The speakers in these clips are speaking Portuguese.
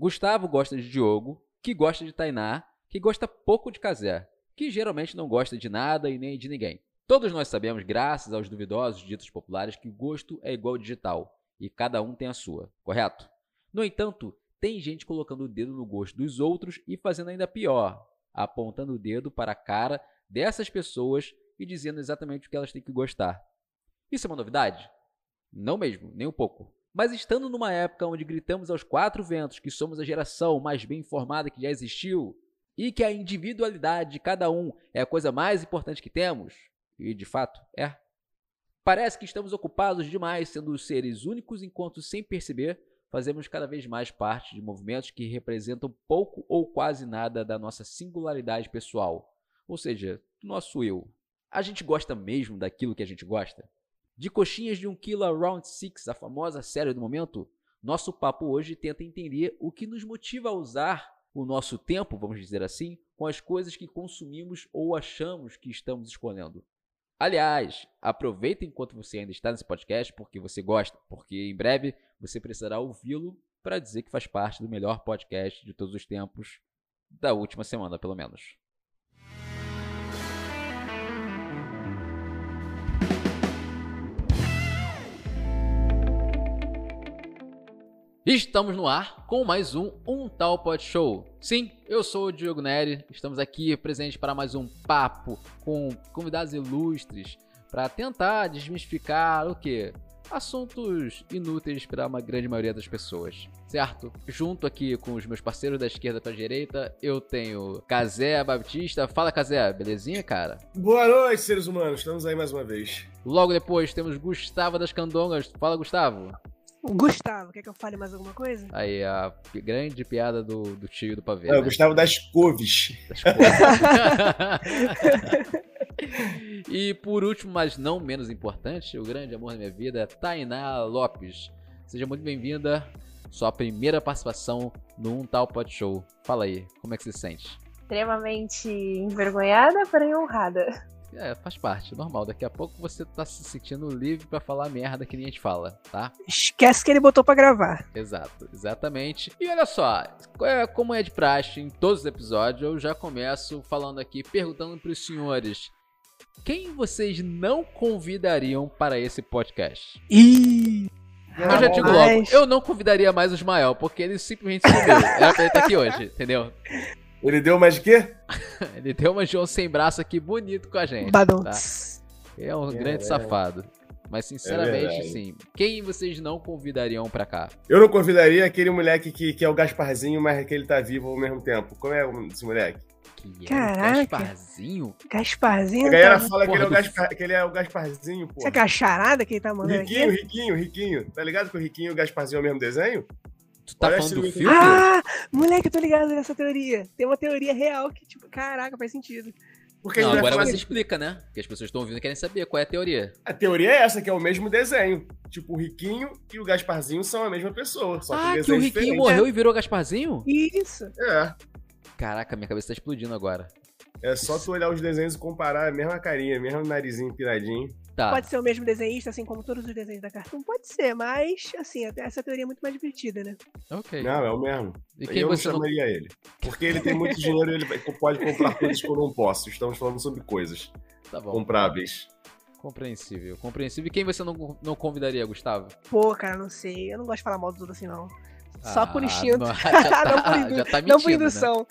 Gustavo gosta de Diogo, que gosta de Tainá, que gosta pouco de Kazé, que geralmente não gosta de nada e nem de ninguém. Todos nós sabemos, graças aos duvidosos ditos populares, que gosto é igual digital e cada um tem a sua, correto? No entanto, tem gente colocando o dedo no gosto dos outros e fazendo ainda pior, apontando o dedo para a cara dessas pessoas e dizendo exatamente o que elas têm que gostar. Isso é uma novidade? Não mesmo, nem um pouco. Mas estando numa época onde gritamos aos quatro ventos que somos a geração mais bem informada que já existiu e que a individualidade de cada um é a coisa mais importante que temos, e de fato é, parece que estamos ocupados demais sendo seres únicos enquanto sem perceber fazemos cada vez mais parte de movimentos que representam pouco ou quase nada da nossa singularidade pessoal, ou seja, do nosso eu. A gente gosta mesmo daquilo que a gente gosta? De coxinhas de um quilo a Round 6, a famosa série do momento, nosso papo hoje tenta entender o que nos motiva a usar o nosso tempo, vamos dizer assim, com as coisas que consumimos ou achamos que estamos escolhendo. Aliás, aproveita enquanto você ainda está nesse podcast porque você gosta, porque em breve você precisará ouvi-lo para dizer que faz parte do melhor podcast de todos os tempos, da última semana pelo menos. Estamos no ar com mais um Um Tal Pod Show. Sim, eu sou o Diogo Neri, estamos aqui presentes para mais um papo com convidados ilustres para tentar desmistificar o que? Assuntos inúteis para uma grande maioria das pessoas, certo? Junto aqui com os meus parceiros da esquerda para a direita, eu tenho Cazé Baptista. Fala, Cazé, belezinha, cara? Boa noite, seres humanos, estamos aí mais uma vez. Logo depois temos Gustavo das Candongas. Fala, Gustavo. Gustavo, quer que eu fale mais alguma coisa? Aí, a grande piada do, do tio do pavê. É, né? o Gustavo das Couves. Das e por último, mas não menos importante, o grande amor da minha vida, Tainá Lopes. Seja muito bem-vinda. Sua primeira participação no Um Tal Pod Show. Fala aí, como é que você se sente? Extremamente envergonhada, porém honrada. É, faz parte, normal. Daqui a pouco você tá se sentindo livre para falar merda que nem a gente fala, tá? Esquece que ele botou para gravar. Exato, exatamente. E olha só, é, como é de praxe em todos os episódios, eu já começo falando aqui, perguntando pros senhores. Quem vocês não convidariam para esse podcast? Ih! Eu já digo logo, eu não convidaria mais o Ismael, porque ele simplesmente sumiu. Era pra ele estar aqui hoje, entendeu? Ele deu mais de quê? ele deu uma João sem braço aqui bonito com a gente. Badum. Tá? É um É, grande é. safado. Mas sinceramente, verdade. sim. Quem vocês não convidariam pra cá? Eu não convidaria aquele moleque que, que é o Gasparzinho, mas que ele tá vivo ao mesmo tempo. Como é esse moleque? Que é Caraca. o Gasparzinho? Gasparzinho. A galera tá... fala que ele, é o Gaspar, que ele é o Gasparzinho, pô. Será que é a charada que ele tá mandando Riquinho, aqui? Riquinho, Riquinho. Tá ligado que o Riquinho e o Gasparzinho é o mesmo desenho? Tu tá Olha falando do filme? Ah! Moleque, eu tô ligado nessa teoria. Tem uma teoria real que, tipo, caraca, faz sentido. Porque Não, a gente vai agora você explica, né? Porque as pessoas estão ouvindo e querem saber qual é a teoria. a teoria é essa, que é o mesmo desenho. Tipo, o Riquinho e o Gasparzinho são a mesma pessoa. Só ah, que, que o desenhos Riquinho diferentes. morreu e virou Gasparzinho? Isso. É. Caraca, minha cabeça tá explodindo agora. É só tu olhar os desenhos e comparar a mesma carinha, mesmo narizinho piradinho. Tá. Pode ser o mesmo desenhista, assim como todos os desenhos da Cartoon? Pode ser, mas, assim, essa teoria é muito mais divertida, né? Ok. Não, é o mesmo. E quem eu não você não. chamaria ele. Porque ele tem muito dinheiro e ele pode comprar coisas que eu não posso. Estamos falando sobre coisas Tá bom. compráveis. Compreensível. Compreensível. E quem você não, não convidaria, Gustavo? Pô, cara, não sei. Eu não gosto de falar mal dos outros assim, não. Só por Ah, instinto. não, já, Não tá, por indu- já tá mentindo. não por né? indução.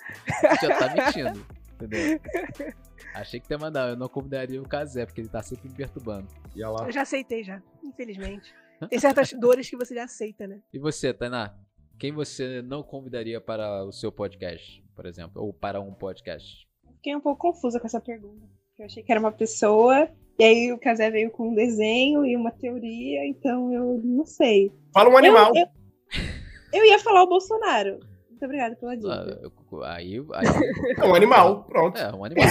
Já tá mentindo. Entendeu? Achei que ia mandar. Eu não convidaria o Kazé, porque ele tá sempre me perturbando. E lá. Eu já aceitei, já. Infelizmente. Tem certas dores que você já aceita, né? E você, Tainá? Quem você não convidaria para o seu podcast, por exemplo? Ou para um podcast? Fiquei um pouco confusa com essa pergunta. Eu achei que era uma pessoa, e aí o Casé veio com um desenho e uma teoria, então eu não sei. Fala um animal. Eu, eu, eu ia falar o Bolsonaro. Muito obrigada pela Ah, dica. eu- aí, aí É um animal. Pronto. É, um animal.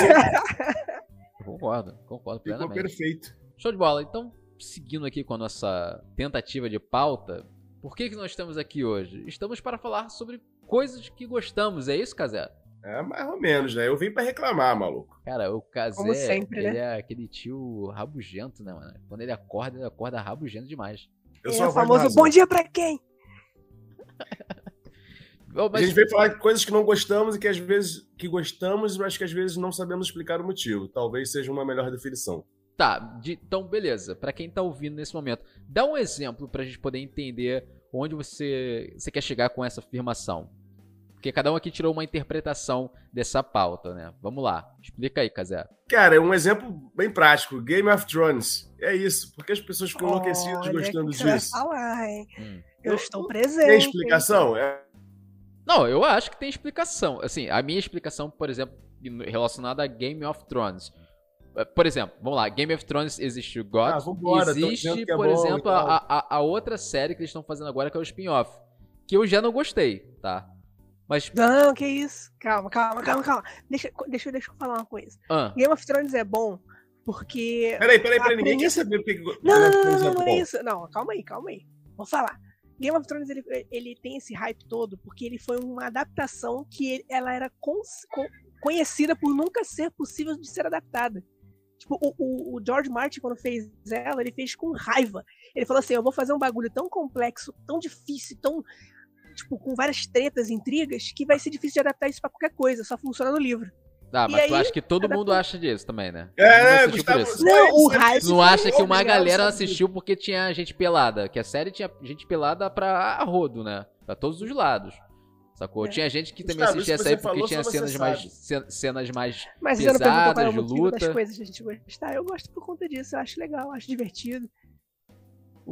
Eu concordo, concordo Ficou plenamente. perfeito. Show de bola. Então, seguindo aqui com a nossa tentativa de pauta, por que, que nós estamos aqui hoje? Estamos para falar sobre coisas que gostamos, é isso, Kazé? É mais ou menos, né? Eu vim pra reclamar, maluco. Cara, o Kazé, Como sempre, ele né? é aquele tio rabugento, né, mano? Quando ele acorda, ele acorda rabugento demais. Eu é sou o famoso bom dia pra quem? Ô, A mas- gente veio falar de coisas que não gostamos e que às vezes que gostamos, mas que às vezes não sabemos explicar o motivo. Talvez seja uma melhor definição. Tá, de- então beleza. Pra quem tá ouvindo nesse momento, dá um exemplo pra gente poder entender onde você, você quer chegar com essa afirmação. Porque cada um aqui tirou uma interpretação dessa pauta, né? Vamos lá. Explica aí, Casé. Cara, é um exemplo bem prático. Game of Thrones. É isso. Porque as pessoas ficam enlouquecidas Olha, gostando que disso. falar, hein? Hum. Eu Eu- estou presente. Tem explicação? É, Não, eu acho que tem explicação. Assim, a minha explicação, por exemplo, relacionada a Game of Thrones. Eh, Por exemplo, vamos lá, Game of Thrones existe o God. Ah, vambora, existe, é por bom exemplo, a, a, a outra série que eles estão fazendo agora, que é o spin-off. Que eu já não gostei, tá? Mas. Não, que isso. Calma, calma, calma, calma. Deixa, deixa, deixa eu falar uma coisa. Ah, Game of Thrones é bom porque. Peraí, peraí, peraí. Ninguém quer premissa- saber porque que Não, não, não, não, é não, bom. é isso. Não, calma aí, calma aí. Vou falar. Game of Thrones ele, ele tem esse hype todo porque ele foi uma adaptação que ele- ela era cons- co- conhecida por nunca ser possível de ser adaptada. Tipo, o, o- George Martin, quando fez ela, ele fez com raiva. Ele falou assim: eu vou fazer um bagulho tão complexo, tão difícil, tão. Tipo, com várias tretas, intrigas, que vai ser difícil de adaptar isso pra qualquer coisa, só funciona no livro. Ah E mas tu aí, acha que todo mundo acha disso também, né? É, Gustavo. por isso. Não, o é- Tu não acha que uma galera assistiu porque tinha gente pelada? Que a série tinha gente pelada pra a rodo, né? Pra todos os lados. Sacou? É. Tinha gente que também Gustavo, assistia a isso série você porque falou, tinha cenas mais, sabe. cen- cenas mais Mas você não perguntou qual é o pesadas, de motivo das luta. coisas que a gente gostar. Eu gosto por conta disso, eu acho legal, acho divertido.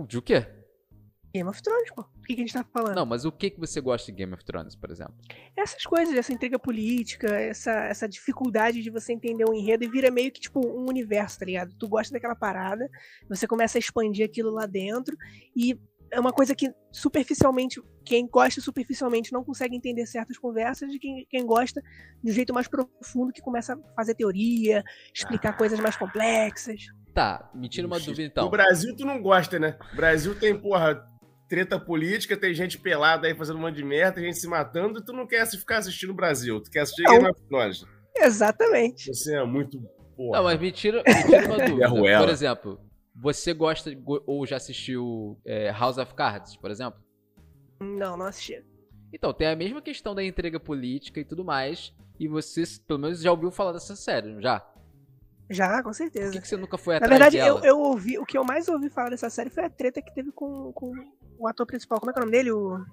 De o quê? Game of Thrones, pô. O que, que a gente tá falando? Não, mas o que, que você gosta de Game of Thrones, por exemplo? Essas coisas, essa intriga política, essa, essa dificuldade de você entender o enredo e vira meio que tipo um universo, tá ligado? Tu gosta daquela parada, você começa a expandir aquilo lá dentro e é uma coisa que superficialmente, quem gosta superficialmente não consegue entender certas conversas e quem, quem gosta de um jeito mais profundo que começa a fazer teoria, explicar coisas mais complexas. Tá, me tira uma dúvida No então. Brasil tu não gosta, né? O Brasil tem, porra, treta política, tem gente pelada aí fazendo um monte de merda, tem gente se matando, e tu não quer ficar assistindo o Brasil. Tu quer assistir Não. Game of Thrones. Exatamente. Você é muito. Porra. Não, mas me tira, me tira uma dúvida. Ruela. Por exemplo, você gosta go- ou já assistiu é, House of Cards, por exemplo? Não, não assisti. Então, tem a mesma questão da intriga política e tudo mais. E você, pelo menos, já ouviu falar dessa série, não já? Já, com Por certeza. que, que você nunca foi Na atrás verdade, dela? eu, eu ouvi, o que eu mais ouvi falar dessa série foi a treta que teve com, com o ator principal. Como é que é o nome dele? O...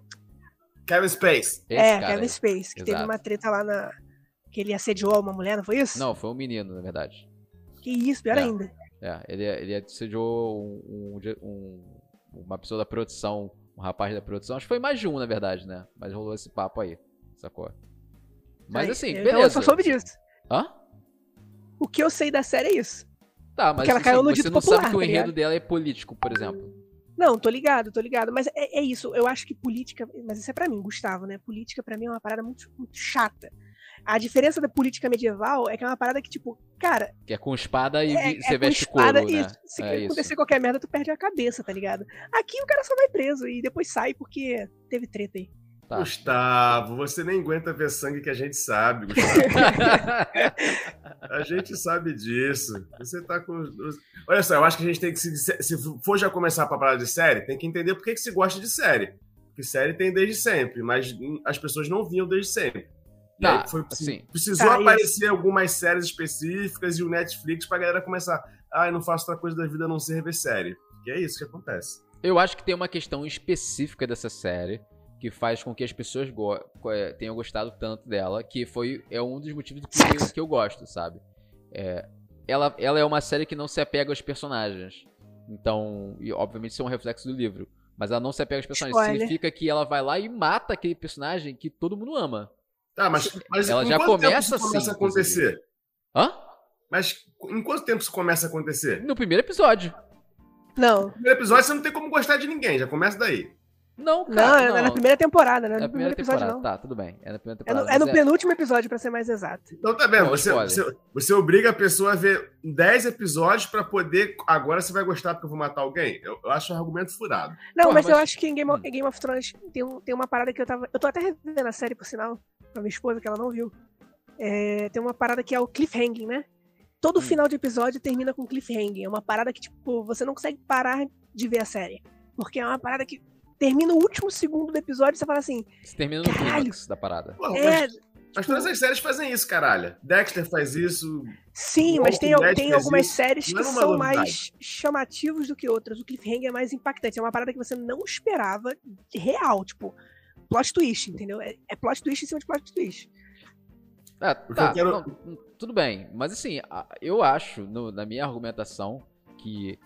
Kevin Space. Esse é, Kevin aí. Space, que teve Exato. uma treta lá na. Que ele assediou uma mulher, não foi isso? Não, foi um menino, na verdade. Que isso, pior É. ainda. É, ele, ele assediou um, um- um- uma pessoa da produção, um rapaz da produção. Acho que foi mais de um, na verdade, né? Mas rolou esse papo aí, sacou? Mas Aí, assim, então beleza. eu só soube disso. Hã? O que eu sei da série é isso. Tá, mas Porque ela assim, caiu no você não popular, sabe que o tá enredo ligado? dela é político, por exemplo. Não, tô ligado, tô ligado. Mas é, é isso. Eu acho que política. Mas isso é pra mim, Gustavo, né? Política pra mim é uma parada muito, muito chata. A diferença da política medieval é que é uma parada que, tipo, cara, Que é com espada e é, vi- você é com veste espada couro, e né? se É isso. acontecer qualquer merda, tu perde a cabeça, tá ligado? Aqui o cara só vai preso e depois sai porque teve treta aí. Tá. Gustavo, você nem aguenta ver sangue que a gente sabe, Gustavo. A gente sabe disso. Você tá com. Olha só, eu acho que a gente tem que se. Se for já começar pra falar de série, tem que entender por que, que se gosta de série. Porque série tem desde sempre, mas as pessoas não vinham desde sempre. Tá, foi, assim. precisou Tá, isso. aparecer algumas séries específicas e o Netflix pra galera começar. Ah, eu não faço outra coisa da vida a não ser ver série. Que é isso que acontece. Eu acho que tem uma questão específica dessa série que faz com que as pessoas go- é, tenham gostado tanto dela, que foi é um dos motivos do que, que eu gosto, sabe? É, ela, ela é uma série que não se apega aos personagens. Então, e obviamente isso é um reflexo do livro. Mas ela não se apega aos personagens. Spoiler. Significa que ela vai lá e mata aquele personagem que todo mundo ama. Tá, mas, mas Ela em já quanto tempo começa isso começa assim, a acontecer? Hã? Mas em quanto tempo isso começa a acontecer? No primeiro episódio. Não, No primeiro episódio você não tem como gostar de ninguém, já começa daí. Não, não, cara. é não. na primeira temporada, né? É No a primeira primeiro episódio, temporada. não. Tá, tudo bem. É na primeira É temporada. no, é no penúltimo episódio, pra ser mais exato. Então tá vendo, Não, você, você, você obriga a pessoa a ver 10 episódios pra poder. Agora você vai gostar porque eu vou matar alguém? Eu, eu acho um argumento furado. Não, Porra, mas, eu mas- acho que em Game of, Hum. Game of Thrones tem, um- tem uma parada que eu tava. Eu tô até revendo a série, por sinal, pra minha esposa, que ela não viu. É, tem uma parada que é o cliffhanging, né? Todo Hum. final de episódio termina com cliffhanging. É uma parada que, tipo, você não consegue parar de ver a série. Porque é uma parada que termina o último segundo do episódio e você fala assim, Você termina no clímax da parada. É, mas, mas todas as séries fazem isso, caralho. Dexter faz isso. sim, mas tem, tem algumas isso, séries que é são novidade. mais chamativos do que outras. O cliffhanger é mais impactante. É uma parada que você não esperava de real, tipo, plot twist, entendeu? É, é plot twist em cima de plot twist. Ah, tá, quero- não, hum, tudo bem. Mas assim, a- eu acho, no- na minha argumentação, que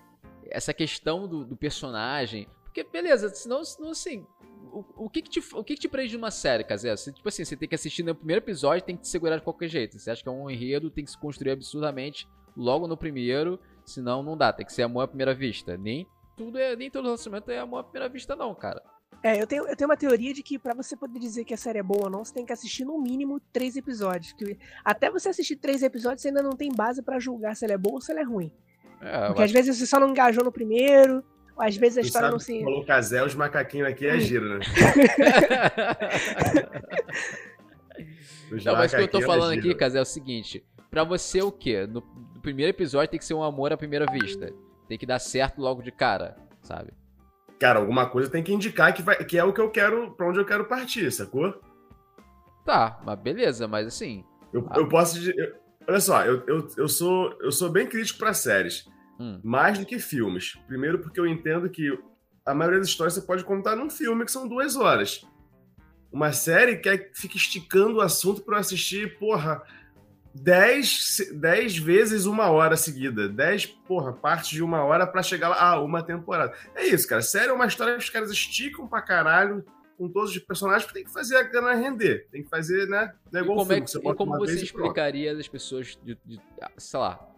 essa questão do, do personagem. Porque, beleza, senão, senão assim. O, o que que te, o que que te prende numa série, Casé? Tipo assim, você tem que assistir no primeiro episódio tem que te segurar de qualquer jeito. Você acha que é um enredo, tem que se construir absurdamente logo no primeiro, senão não dá. Tem que ser amor à primeira vista. Nem tudo é, nem todo relacionamento é amor à primeira vista, não, cara. É, eu tenho, eu tenho uma teoria de que pra você poder dizer que a série é boa ou não, você tem que assistir no mínimo três episódios. Que até você assistir três episódios, você ainda não tem base pra julgar se ela é boa ou se ela é ruim. É, Porque às vezes você só não engajou no primeiro, às vezes a história não se. falou Casé, os macaquinhos aqui é giro, né? Não, mas o que eu tô é falando aqui, Casé, é o seguinte. Pra você o quê? No, no primeiro episódio tem que ser um amor à primeira vista. Tem que dar certo logo de cara, sabe? Cara, alguma coisa tem que indicar que, vai, que é o que eu quero, pra onde eu quero partir, sacou? Tá, mas beleza, mas assim. Eu, Ah. eu posso. dizer- eu- olha só, eu, eu, eu, sou, eu sou bem crítico pra séries. Hum, Mais do que filmes. Primeiro, porque eu entendo que a maioria das histórias você pode contar num filme, que são duas horas. Uma série que é- fica esticando o assunto pra eu assistir, porra, dez, dez vezes uma hora seguida. Dez, porra, partes de uma hora pra chegar lá. Ah, uma temporada. É isso, cara. Série é uma história que os caras esticam pra caralho com todos os personagens, porque tem que fazer a grana render. Tem que fazer, né? Não é e igual como, é filme, que- você e como você e explicaria das pessoas, de, de- ah, sei lá,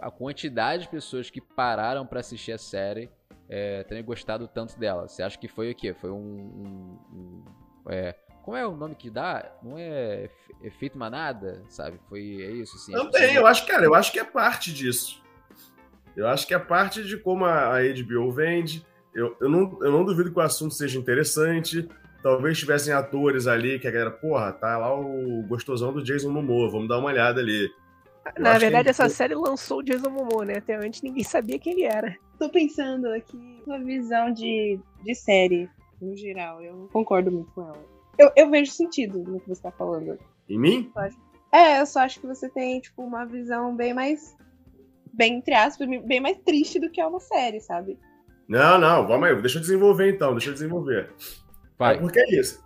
a quantidade de pessoas que pararam pra assistir a série é, terem gostado tanto dela? Você acha que foi o quê? Foi um. um- um- é, como é o nome que dá? Não é efe- efeito manada, sabe? Foi é isso, assim. as Também, pessoas- eu acho, cara, eu acho que é parte disso. Eu acho que é parte de como a a HBO vende. Eu, eu, não, eu não duvido que o assunto seja interessante. Talvez tivessem atores ali que a galera, porra, tá lá o gostosão do Jason Momoa, vamos dar uma olhada ali. Na verdade, essa série lançou o Jason Momoa, né? Até antes ninguém sabia quem ele era. Tô pensando aqui sua visão de, de série, no geral. Eu não concordo muito com ela. Eu, eu vejo sentido no que você tá falando. Em mim? É, eu só acho que você tem, tipo, uma visão bem mais. Bem, entre aspas, bem mais triste do que é uma série, sabe? Não, não, vamos aí, deixa eu desenvolver então, deixa eu desenvolver. Vai. É porque é isso.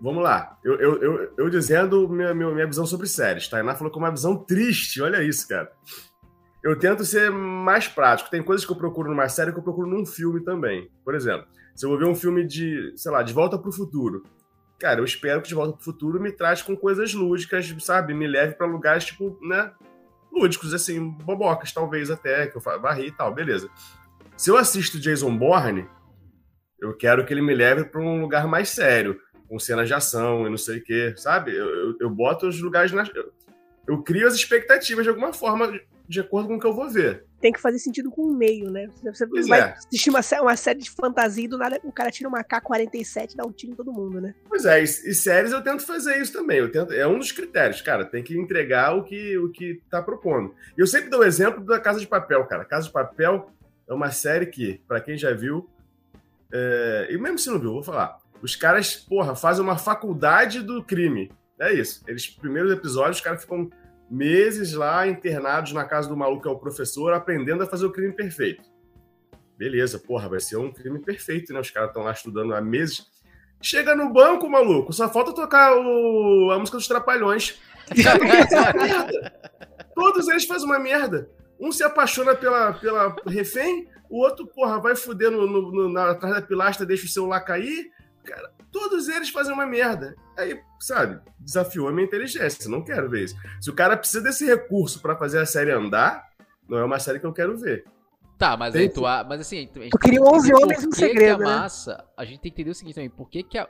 Vamos lá. Eu, eu, eu, eu dizendo minha, minha, visão sobre séries. Tainá falou com uma visão triste. Olha isso, cara. Eu tento ser mais prático. Tem coisas que eu procuro numa série que eu procuro num filme também. Por exemplo, se eu vou ver um filme de, sei lá, De Volta pro Futuro. Cara, eu espero que De Volta pro Futuro me trate com coisas lúdicas, sabe? Me leve pra lugares, tipo, né? Lúdicos, assim, bobocas, talvez até, que eu varri e tal, beleza. Se eu assisto Jason Bourne, eu quero que ele me leve pra um lugar mais sério com cenas de ação e não sei o quê, sabe? Eu, eu, eu boto os lugares na. Eu, eu crio as expectativas de alguma forma, de acordo com o que eu vou ver. Tem que fazer sentido com o meio, né? Você Pois vai é. assistir uma, uma série de fantasia e do nada o cara tira uma K-47 e dá um tiro em todo mundo, né? Pois é, e, e séries eu tento fazer isso também. Eu tento, é um dos critérios, cara. Tem que entregar o que, o que tá propondo. E eu sempre dou o exemplo da Casa de Papel, cara. Casa de Papel é uma série que, pra quem já viu, é, e mesmo se não viu, vou falar. Os caras, porra, fazem uma faculdade do crime. É isso. Eles, primeiros episódios, os caras ficam meses lá internados na casa do maluco que é o professor, aprendendo a fazer o crime perfeito. Beleza, porra, vai ser um crime perfeito, né? Os caras estão lá estudando há meses. Chega no banco, maluco, só falta tocar o- a música dos Trapalhões. Todos eles fazem uma merda. Um se apaixona pela, pela refém, o outro, porra, vai fuder no, no- no- na, atrás da pilastra, deixa o celular cair. Cara, todos eles fazem uma merda. Aí, sabe, desafiou a minha inteligência. Não quero ver isso. Se o cara precisa desse recurso pra fazer a série andar, não é uma série que eu quero ver. Tá, mas Tem aí tu, a- mas assim, a gente Eu tem queria que 11 entender homens um que que segredo, a né? massa, a gente tem que entender o seguinte também, por que que a,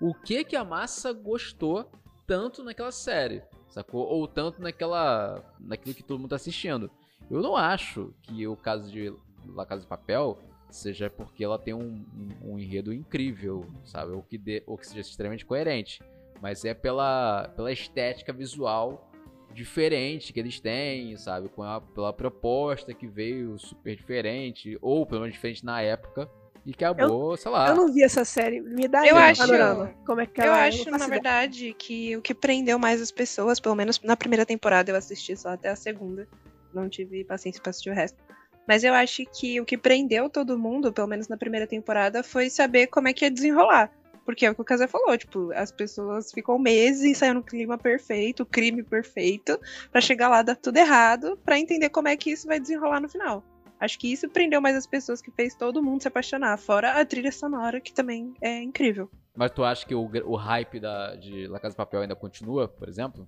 o que que a massa gostou tanto naquela série, sacou? Ou tanto naquela, naquilo que todo mundo tá assistindo. Eu não acho que o caso de La Casa de Papel seja porque ela tem um, um- um enredo incrível, sabe? Ou que, dê, ou que seja extremamente coerente. Mas é pela, pela estética visual diferente que eles têm, sabe? Com a, pela proposta que veio super diferente, ou pelo menos diferente na época. E acabou, sei lá. Eu não vi essa série. Me dá Eu um acho- panorama. Como é que Eu ela acho, não na verdade, que o que prendeu mais as pessoas, pelo menos na primeira temporada, eu assisti só até a segunda. Não tive paciência pra assistir o resto. Mas eu acho que o que prendeu todo mundo, pelo menos na primeira temporada, foi saber como é que ia desenrolar. Porque é o que o Casé falou, tipo, as pessoas ficam meses saem no clima perfeito, crime perfeito, pra chegar lá dar tudo errado, pra entender como é que isso vai desenrolar no final. Acho que isso prendeu mais as pessoas que fez todo mundo se apaixonar, fora a trilha sonora, que também é incrível. Mas tu acha que o, o hype da, de La Casa de Papel ainda continua, por exemplo?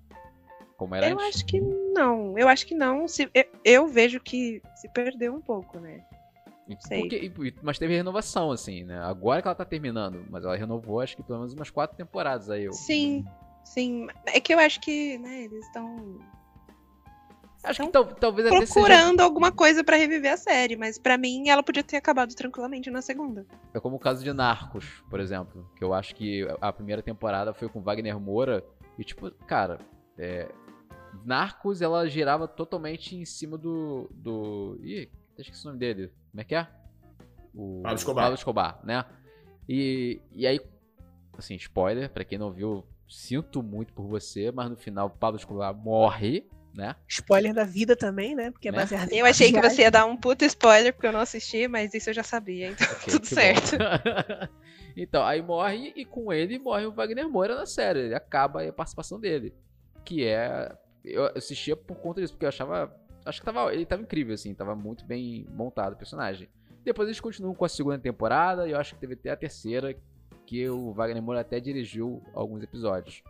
Como era Eu antes? acho que não. Eu acho que não. Se, eu, eu vejo que se perdeu um pouco, né? Porque- mas teve renovação, assim, né? Agora que ela tá terminando, mas ela renovou acho que pelo menos umas quatro temporadas aí. Eu, Sim, sim. É que eu acho que, né, eles estão Acho que tal- talvez até seja. procurando alguma coisa pra reviver a série, mas pra mim ela podia ter acabado tranquilamente na segunda. É como o caso de Narcos, por exemplo. Que eu acho que a primeira temporada foi com Wagner Moura. E, tipo, cara, é, Narcos ela girava totalmente em cima do. do. Ih, até esqueci o nome dele. Como é que é? O Pablo Escobar. Pablo Escobar, né? E, e aí, assim, spoiler, pra quem não viu, sinto muito por você, mas no final o Pablo Escobar morre, né? Spoiler da vida também, né? Porque é Né? baseado Eu achei que você ia dar um puta spoiler, porque eu não assisti, mas isso eu já sabia, então Ok, tudo que certo. então, aí morre e com ele morre o Wagner Moura na série. Ele acaba aí a participação dele. Que é. Eu assistia por conta disso, porque eu achava. Acho que tava, ele tava incrível, assim, tava muito bem montado o personagem. Depois eles continuam com a segunda temporada e eu acho que teve até a terceira, que o Wagner Moura até dirigiu alguns episódios.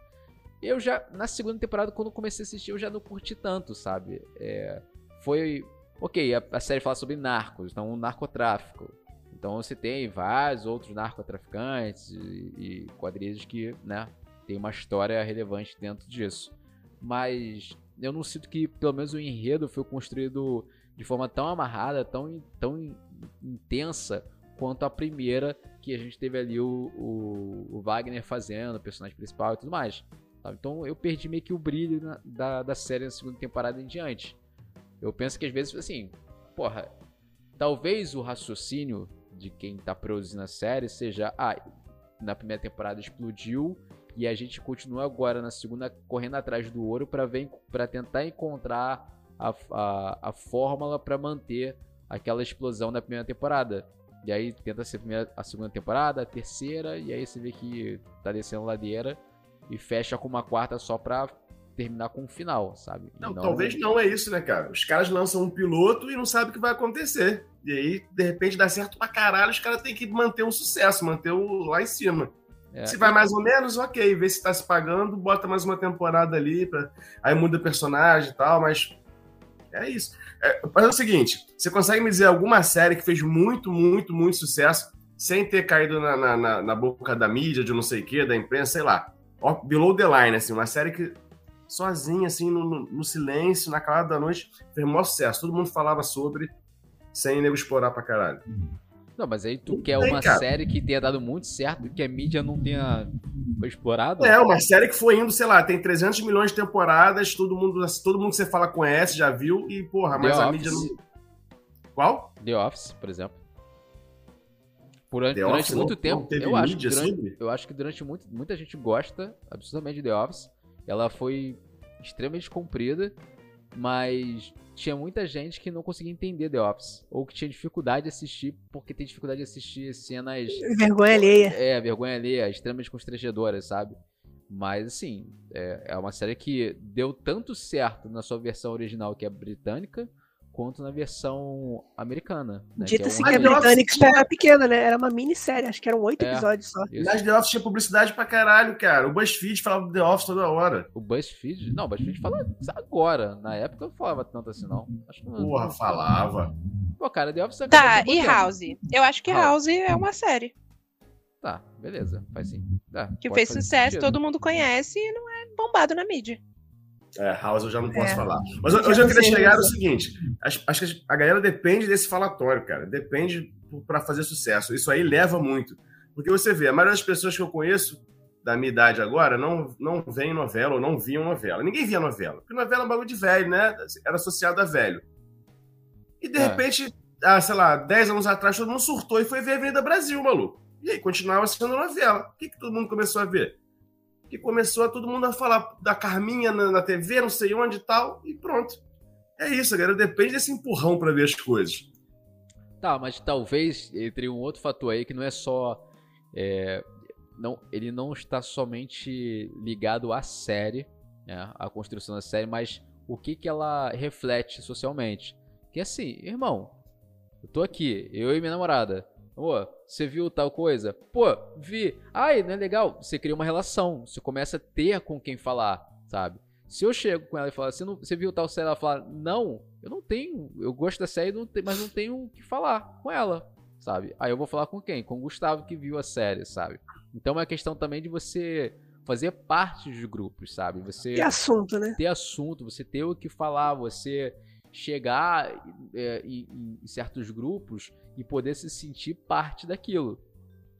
Eu já, na segunda temporada, quando comecei a assistir, eu já não curti tanto, sabe? É, foi. Ok, a, a série fala sobre narcos, então narcotráfico. Então você tem vários outros narcotraficantes e, e quadrilhas que, né, tem uma história relevante dentro disso. Mas eu não sinto que, pelo menos, o enredo foi construído de forma tão amarrada, tão, tão in- intensa quanto a primeira que a gente teve ali o, o, o Wagner fazendo, o personagem principal e tudo mais. Então eu perdi meio que o brilho na- da, da série na segunda temporada em diante. Eu penso que às vezes, assim, porra, talvez o raciocínio de quem tá produzindo a série seja, ah, na primeira temporada explodiu e a gente continua agora na segunda correndo atrás do ouro para ver para tentar encontrar a, a, a fórmula para manter aquela explosão da primeira temporada. E aí tenta ser a, primeira, a segunda temporada, a terceira, e aí você vê que tá descendo ladeira e fecha com uma quarta só pra terminar com um final, sabe? E Não, talvez não é isso, né, cara? Os caras lançam um piloto e não sabem o que vai acontecer. E aí, de repente, dá certo pra caralho, os caras têm que manter um sucesso, manter o lá em cima. É, Se vai mais ou menos, ok, vê se tá se pagando, bota mais uma temporada ali, pra... aí muda o personagem e tal, mas é isso. É, mas é o seguinte, você consegue me dizer alguma série que fez muito, muito, muito sucesso sem ter caído na, na, na- na boca da mídia, de não sei o que, da imprensa, sei lá. Ó, Below the Line, assim, uma série que sozinha, assim, no, no- no silêncio, na calada da noite, fez maior sucesso. Todo mundo falava sobre, sem nego explorar pra caralho. Não, mas aí tu Não quer tem, uma cara. série que tenha dado muito certo e que a mídia não tenha explorado? É, uma série que foi indo, sei lá, tem 300 milhões de temporadas, todo mundo, todo mundo que você fala conhece, já viu, e porra, mas The a Office. mídia não. Qual? The Office, por exemplo. Por, durante Office muito não- tempo, não eu, acho durante, sobre? eu acho que durante muito, muita gente gosta absurdamente de The Office. Ela foi extremamente comprida, mas tinha muita gente que não conseguia entender The Office. Ou que tinha dificuldade de assistir, porque tem dificuldade de assistir cenas Vergonha alheia. É, vergonha alheia, extremamente constrangedora, sabe? Mas, assim, é, é uma série que deu tanto certo na sua versão original, que é britânica, quanto na versão americana. Né? Dita-se um que a The Office Britânica tinha- era pequena, né? Era uma minissérie, acho que eram oito É. episódios só. Isso. Mas The Office tinha publicidade pra caralho, cara. O BuzzFeed falava do The Office toda hora. O BuzzFeed... Não, o BuzzFeed fala agora. Na época eu não falava tanto assim, não. Acho que não, Porra, não- falava. Pô, cara, The Office... Tá, acabou e. House? Eu acho que House. House é uma série Tá, beleza. Faz sim. Tá, que fez sucesso, sentido. todo mundo conhece e não é bombado na mídia. É, House eu já não posso É. falar. Mas eu, eu já queria chegar no seguinte: acho, acho que a galera depende desse falatório, cara. Depende pra fazer sucesso. Isso aí leva muito. Porque você vê, a maioria das pessoas que eu conheço, da minha idade agora, não, não vêem novela ou não viam novela. Ninguém via novela. Porque novela é um bagulho de velho, né? Era associado a velho. E de É. repente ah, sei lá, 10 anos atrás, todo mundo surtou e foi ver a Avenida Brasil, maluco. E aí continuava sendo novela. O que, que todo mundo começou a ver? Que começou a todo mundo a falar da Carminha na, na TV, não sei onde e tal, e pronto. É isso, galera. Depende desse empurrão para ver as coisas. Tá, mas talvez entre um outro fator aí que não é só. É, não, ele não está somente ligado à série, né, à construção da série, mas o que, que ela reflete socialmente. Que assim, irmão, eu tô aqui, eu e minha namorada. Pô, você viu tal coisa? Pô, vi. Ai, não é legal? Você cria uma relação. Você começa a ter com quem falar, sabe? Se eu chego com ela e falar, você, não, você viu tal série? Ela fala, não, eu não tenho. Eu gosto da série, mas não tenho o que falar com ela, sabe? Aí eu vou falar com quem? Com o Gustavo que viu a série, sabe? Então é uma questão também de você fazer parte dos grupos, sabe? Você Tem assunto, né? ter assunto, você ter o que falar, você chegar é, em, em certos grupos e poder se sentir parte daquilo.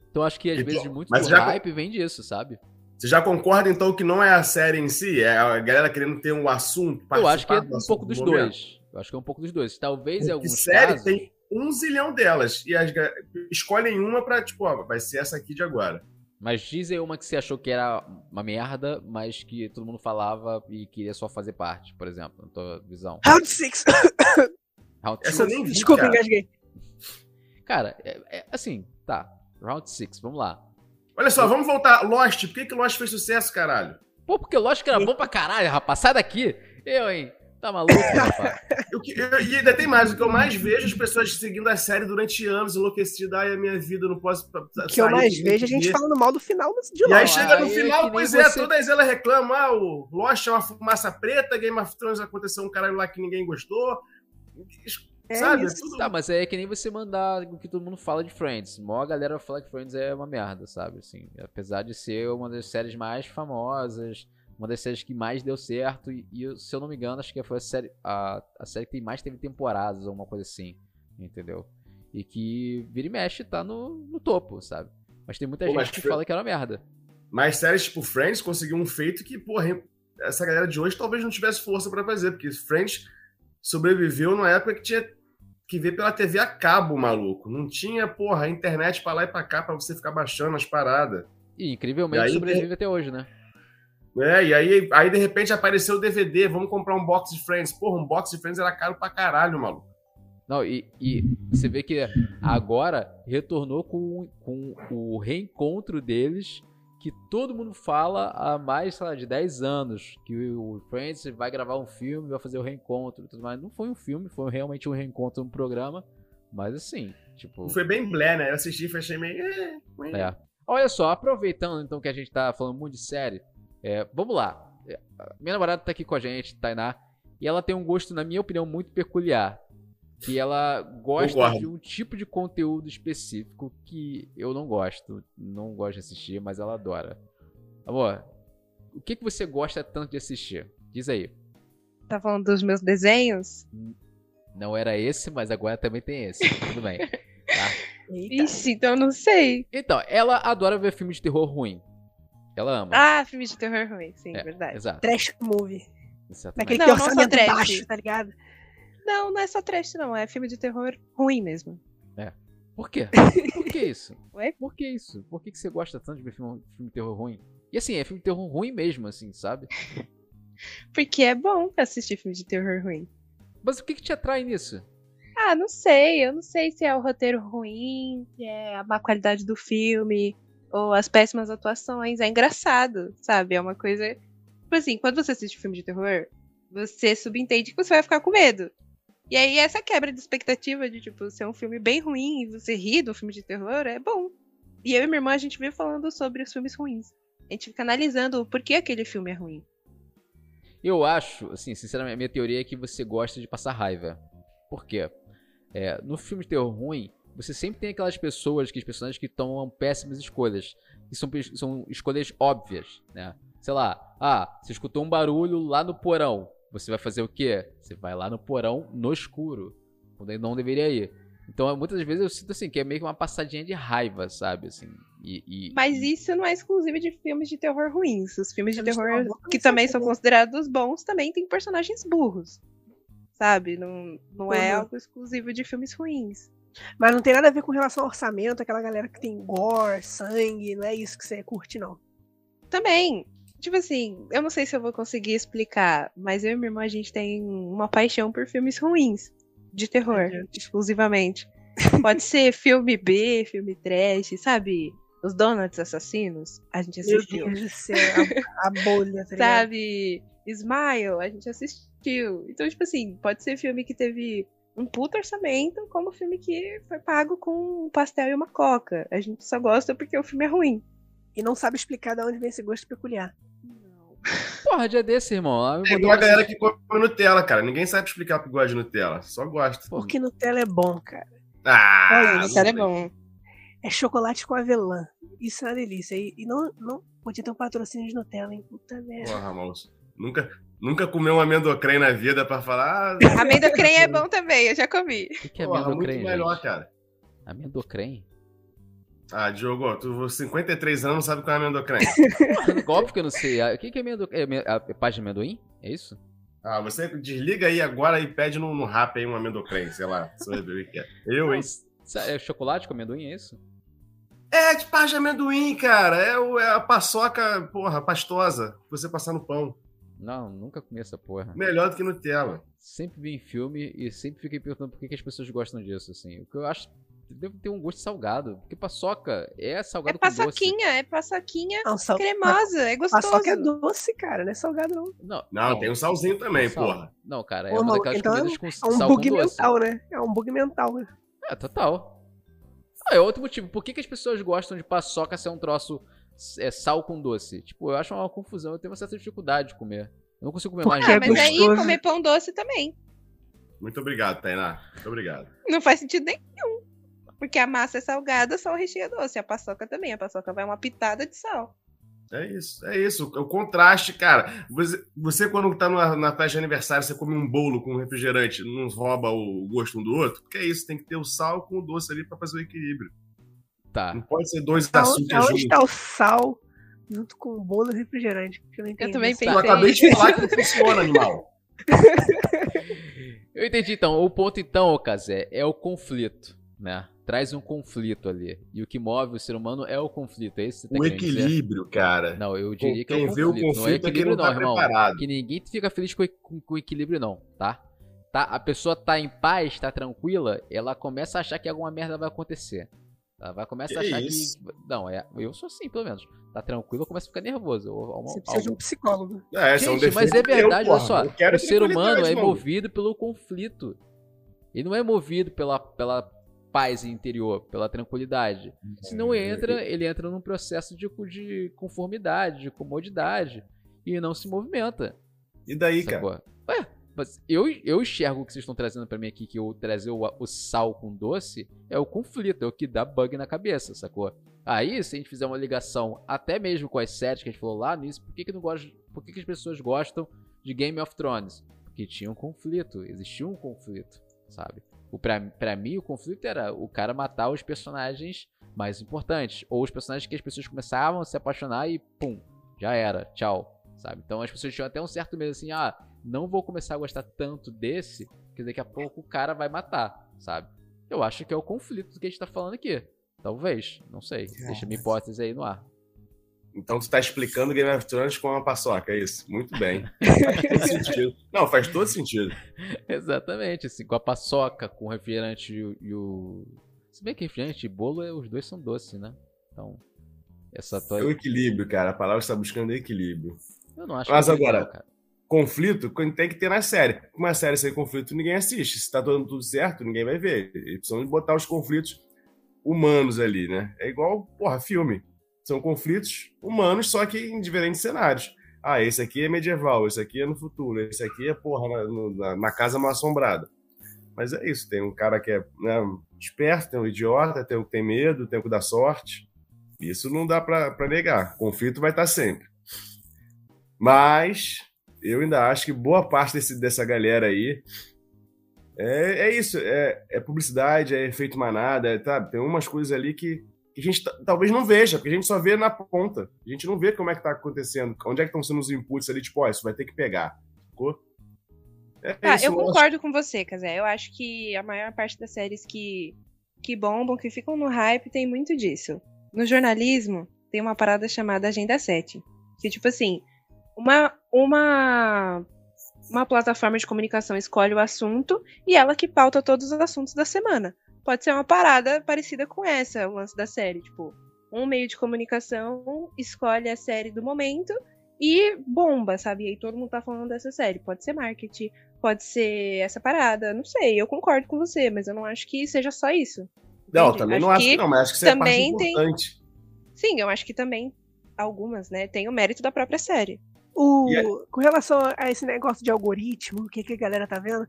Então acho que às Então, vezes muito do já- hype vem disso, sabe? Você já concorda, então, que não é a série em si? É a galera querendo ter um assunto? Eu acho que é um pouco do dos momento? dois. Eu acho que é um pouco dos dois. Talvez em Porque alguns série casos. tem um zilhão delas. E as, escolhem uma pra, tipo, ó, vai ser essa aqui de agora. Mas diz aí uma que você achou que era uma merda, mas que todo mundo falava e queria só fazer parte, por exemplo, na tua visão. Round 6. Round Essa eu six. nem vi, Desculpa, cara. engasguei. Cara, é, é assim, tá. Round 6, vamos lá. Olha só, vamos voltar. Lost. Por que, que Lost fez sucesso, caralho? Pô, porque que era bom pra caralho, rapaz. Sai daqui. Eu, hein? Tá maluco, rapaz? Eu, que- eu- e ainda tem mais. O que eu mais vejo as pessoas seguindo a série durante anos, enlouquecidas. Ai, a minha vida, eu não posso. O que eu mais vejo é a gente falando mal do final de E aí Lost. chega no Aí é final, pois é, todas elas reclamam. Ah, o Lost é uma fumaça preta, Game of Thrones aconteceu um caralho lá que ninguém gostou. É Sabe? isso. Tudo- Tá, mas é que nem você mandar o que todo mundo fala de Friends. A maior galera fala que Friends é uma merda, sabe? Assim, apesar de ser uma das séries mais famosas, uma das séries que mais deu certo, e, e se eu não me engano, acho que foi a série, a, a série que mais teve temporadas, ou uma coisa assim, entendeu? E que vira e mexe tá no, no topo, sabe? Mas tem muita Pô, gente que fala que era uma merda. Mas séries tipo Friends conseguiu um feito que, porra, essa galera de hoje talvez não tivesse força pra fazer, porque Friends sobreviveu numa época que tinha que ver pela TV a cabo, maluco. Não tinha, porra, internet pra lá e pra cá pra você ficar baixando as paradas. E incrivelmente E aí- sobrevive até hoje, né? É, e aí, aí de repente apareceu o DVD, vamos comprar um box de Friends. Porra, um box de Friends era caro pra caralho, maluco. Não, e, e você vê que agora retornou com, com o reencontro deles, que todo mundo fala há mais, sei lá, de 10 anos, que o Friends vai gravar um filme, vai fazer o reencontro e tudo mais. Não foi um filme, foi realmente um reencontro no programa, mas assim, tipo... Foi bem blé, né? Eu assisti e achei meio. É, É. Olha só, aproveitando então que a gente tá falando muito de série, é, vamos lá. É, Minha namorada tá aqui com a gente, Tainá, e ela tem um gosto, na minha opinião, muito peculiar. Que ela gosta Concordo. de um tipo de conteúdo específico que eu não gosto. Não gosto de assistir, mas ela adora. Amor, o que, que você gosta tanto de assistir? Diz aí. Tá falando dos meus desenhos? Não era esse, mas agora também tem esse. Tudo bem. Tá? Ixi, então eu não sei. Então, ela adora ver filme de terror ruim. Ela ama. Ah, filme de terror ruim, sim, É, verdade. Exato. Trash movie. Exatamente. Daquele Não, que não só orçamento trash. baixo, tá ligado? Não, não é só trash, não. É filme de terror ruim mesmo. Por quê? Por que isso? Ué? Por que isso? Por que, que você gosta tanto de ver filme, filme de terror ruim? E assim, é filme de terror ruim mesmo, assim, sabe? Porque é bom assistir filme de terror ruim. Mas o que, que te atrai nisso? Ah, não sei. Eu não sei se é o roteiro ruim, se é a má qualidade do filme, ou as péssimas atuações. É engraçado, sabe? É uma coisa. Tipo assim, quando você assiste filme de terror, você subentende que você vai ficar com medo. E aí, essa quebra de expectativa de, tipo, ser um filme bem ruim e você rir do filme de terror é bom. E eu e minha irmã, a gente vive falando sobre os filmes ruins. A gente fica analisando o porquê aquele filme é ruim. Eu acho, assim, sinceramente, a minha teoria é que você gosta de passar raiva. Por quê? É, no filme de terror ruim, você sempre tem aquelas pessoas, aqueles personagens que tomam péssimas escolhas. E são, são escolhas óbvias, né? Sei lá, ah, você escutou um barulho lá no porão. Você vai fazer o quê? Você vai lá no porão no escuro. Quando ele não deveria ir. Então, muitas vezes eu sinto assim, que é meio que uma passadinha de raiva, sabe? Assim, e, e- Mas isso não é exclusivo de filmes de terror ruins. Os filmes de terror que também são bons. considerados bons também têm personagens burros. sabe? Não, não é Uhum. algo exclusivo de filmes ruins. Mas não tem nada a ver com relação ao orçamento, aquela galera que tem gore, sangue, não é isso que você curte, não. Também, tipo assim, eu não sei se eu vou conseguir explicar, mas eu e minha irmã, a gente tem uma paixão por filmes ruins, de terror, exclusivamente. Pode ser filme B, filme trash, sabe? Os Donuts Assassinos, a gente Meu assistiu. Deus do céu, a, a bolha, tá sabe? Smile, a gente assistiu. Então, tipo assim, pode ser filme que teve um puto orçamento, como filme que foi pago com um pastel e uma coca. A gente só gosta porque o filme é ruim. E não sabe explicar de onde vem esse gosto peculiar. Porra, dia desse, irmão. É igual a uma- galera que come Nutella, cara. Ninguém sabe explicar porque gosta de Nutella. Só gosta. Porque Nutella é bom, cara. Ah, Olha, Cara, é bom. É chocolate com avelã. Isso é uma delícia. E, e não, não podia ter um patrocínio de Nutella, hein? Puta merda. Porra, moço. Nunca, nunca comeu um amendocrem na vida pra falar. Ah, Amendoim é bom também, eu já comi. O que, que é porra, muito amendocrem, melhor, gente? cara. Amendocrem? Ah, Diogo, tu 53 anos não sabe o que é. Porra, Óbvio que eu não sei. Ah, O que, é amendocrem? É, a página de amendoim? É isso? Ah, você desliga aí agora e pede no, no rap aí um amendocrem, sei lá. Ver o que é. Eu, hein? É chocolate com amendoim, é isso? É de paz de amendoim, cara. É, o- é a paçoca, porra, pastosa. que Você passar no pão. Não, nunca comi essa porra. Melhor do que Nutella. Sempre vi em filme e sempre fiquei perguntando por que, que as pessoas gostam disso, assim. O que eu acho deve ter um gosto salgado. Porque paçoca é É salgado com doce. paçoquinha, é paçoquinha Não, sal... cremosa, é gostoso. Paçoca é doce, cara. Não é salgado, não. Não, Não, tem um salzinho também, sal. porra. Não, cara, é Ô, uma daquelas então é comidas com É um sal bug com doce. mental, né? É um bug mental. né? É, total. Ah, é outro motivo. Por que, que as pessoas gostam de paçoca ser um troço é, sal com doce? Tipo, eu acho uma confusão. Eu tenho uma certa dificuldade de comer. Eu não consigo comer mais Porque Ah, é mas aí gostoso. comer pão doce também. Muito obrigado, Tainá. Muito obrigado. Não faz sentido nenhum. Porque a massa é salgada, só o recheio é doce. A paçoca também. A paçoca vai uma pitada de sal. É isso, é isso. O contraste, cara. Você, você quando tá numa, na festa de aniversário, você come um bolo com refrigerante, não rouba o gosto um do outro? Porque é isso, tem que ter o sal com o doce ali pra fazer o equilíbrio. Tá. Não pode ser dois Aonde, açúcares juntos. está o sal junto com o bolo e refrigerante? Que eu não entendi. também isso. pensei. Eu acabei de falar que não funciona, animal. Eu entendi então. O ponto então, ô Kazé, é o conflito, né? Traz um conflito ali. E o que move o ser humano é o conflito. É isso que você tá O querendo dizer? equilíbrio, cara. Não, eu diria que é o Quem conflito. vê o não é conflito é quem equilíbrio não não, tá irmão. preparado. Que ninguém fica feliz com, com, com equilíbrio não, tá? tá? A pessoa tá em paz, tá tranquila, ela começa a achar que alguma merda vai acontecer. Ela vai começar a achar isso? que... Não, é... eu sou assim, pelo menos. Tá tranquilo, eu começo a ficar nervoso. Ou- Você precisa de um psicólogo. É, esse é um Gente, mas é verdade, olha só. Eu O ser humano é movido pelo conflito. Ele não é movido pela, pela paz interior, pela tranquilidade. Se não É, entra, ele entra num processo de, de conformidade, de comodidade. E não se movimenta. E daí, cara? Sacou? Ué, mas eu, eu enxergo o que vocês estão trazendo pra mim aqui, que eu trazer o, o sal com doce, é o conflito, é o que dá bug na cabeça, sacou? Aí, se a gente fizer uma ligação até mesmo com as séries que a gente falou lá nisso, por que, que, não gosta, por que, que as pessoas gostam de Game of Thrones? Porque tinha um conflito, existia um conflito, sabe? O, pra, pra mim, o conflito era o cara matar os personagens mais importantes, ou os personagens que as pessoas começavam a se apaixonar e pum, já era, tchau, sabe? Então as pessoas tinham até um certo medo assim, ah, não vou começar a gostar tanto desse, porque daqui a pouco o cara vai matar, sabe? Eu acho que é o conflito que a gente tá falando aqui. Talvez, não sei. Deixa minha hipótese aí no ar. Então tu tá explicando Game of Thrones com uma paçoca, é isso? Muito bem. faz todo sentido. Não, faz todo sentido. Exatamente, assim, com a paçoca, com o refrigerante e o. e o- Se bem que refrigerante e bolo, é- os dois são doces, né? Então, essa É o tua. equilíbrio, cara. A palavra está buscando é equilíbrio. Eu não acho Mas que é agora- legal, cara. Conflito tem que ter na série. Uma série sem conflito, ninguém assiste. Se tá dando tudo certo, ninguém vai ver. Eles precisam botar os conflitos humanos ali, né? É igual, porra, filme. São conflitos humanos, só que em diferentes cenários. Ah, esse aqui é medieval, esse aqui é no futuro, esse aqui é, porra, na, na- na casa mal assombrada. Mas é isso, tem um cara que é né, esperto, tem um idiota, tem um que tem medo, tem um que dá sorte. Isso não dá pra negar. Conflito vai estar sempre. Mas eu ainda acho que boa parte desse, dessa galera aí é, é isso, é, é publicidade, é efeito manada, é, tá? tem umas coisas ali que a gente ta- talvez não veja, porque a gente só vê na ponta. A gente não vê como é que tá acontecendo, onde é que estão sendo os inputs ali, tipo, ó, isso vai ter que pegar. Sacou? É Tá, isso, eu concordo com você, Casé. Eu acho que a maior parte das séries que, que bombam, que ficam no hype, tem muito disso. No jornalismo, tem uma parada chamada Agenda 7. Que, tipo assim, uma, uma, uma plataforma de comunicação escolhe o assunto e ela que pauta todos os assuntos da semana. Pode ser uma parada parecida com essa, o lance da série. Tipo, um meio de comunicação escolhe a série do momento e bomba, sabe? E aí todo mundo tá falando dessa série. Pode ser marketing, pode ser essa parada, não sei, eu concordo com você, mas eu não acho que seja só isso. Não, entende? também não acho que não, mas acho que isso é parte também tem- importante. Sim, eu acho que também algumas, né, tem o mérito da própria série. O, E é- Com relação a esse negócio de algoritmo, o que, que a galera tá vendo, não-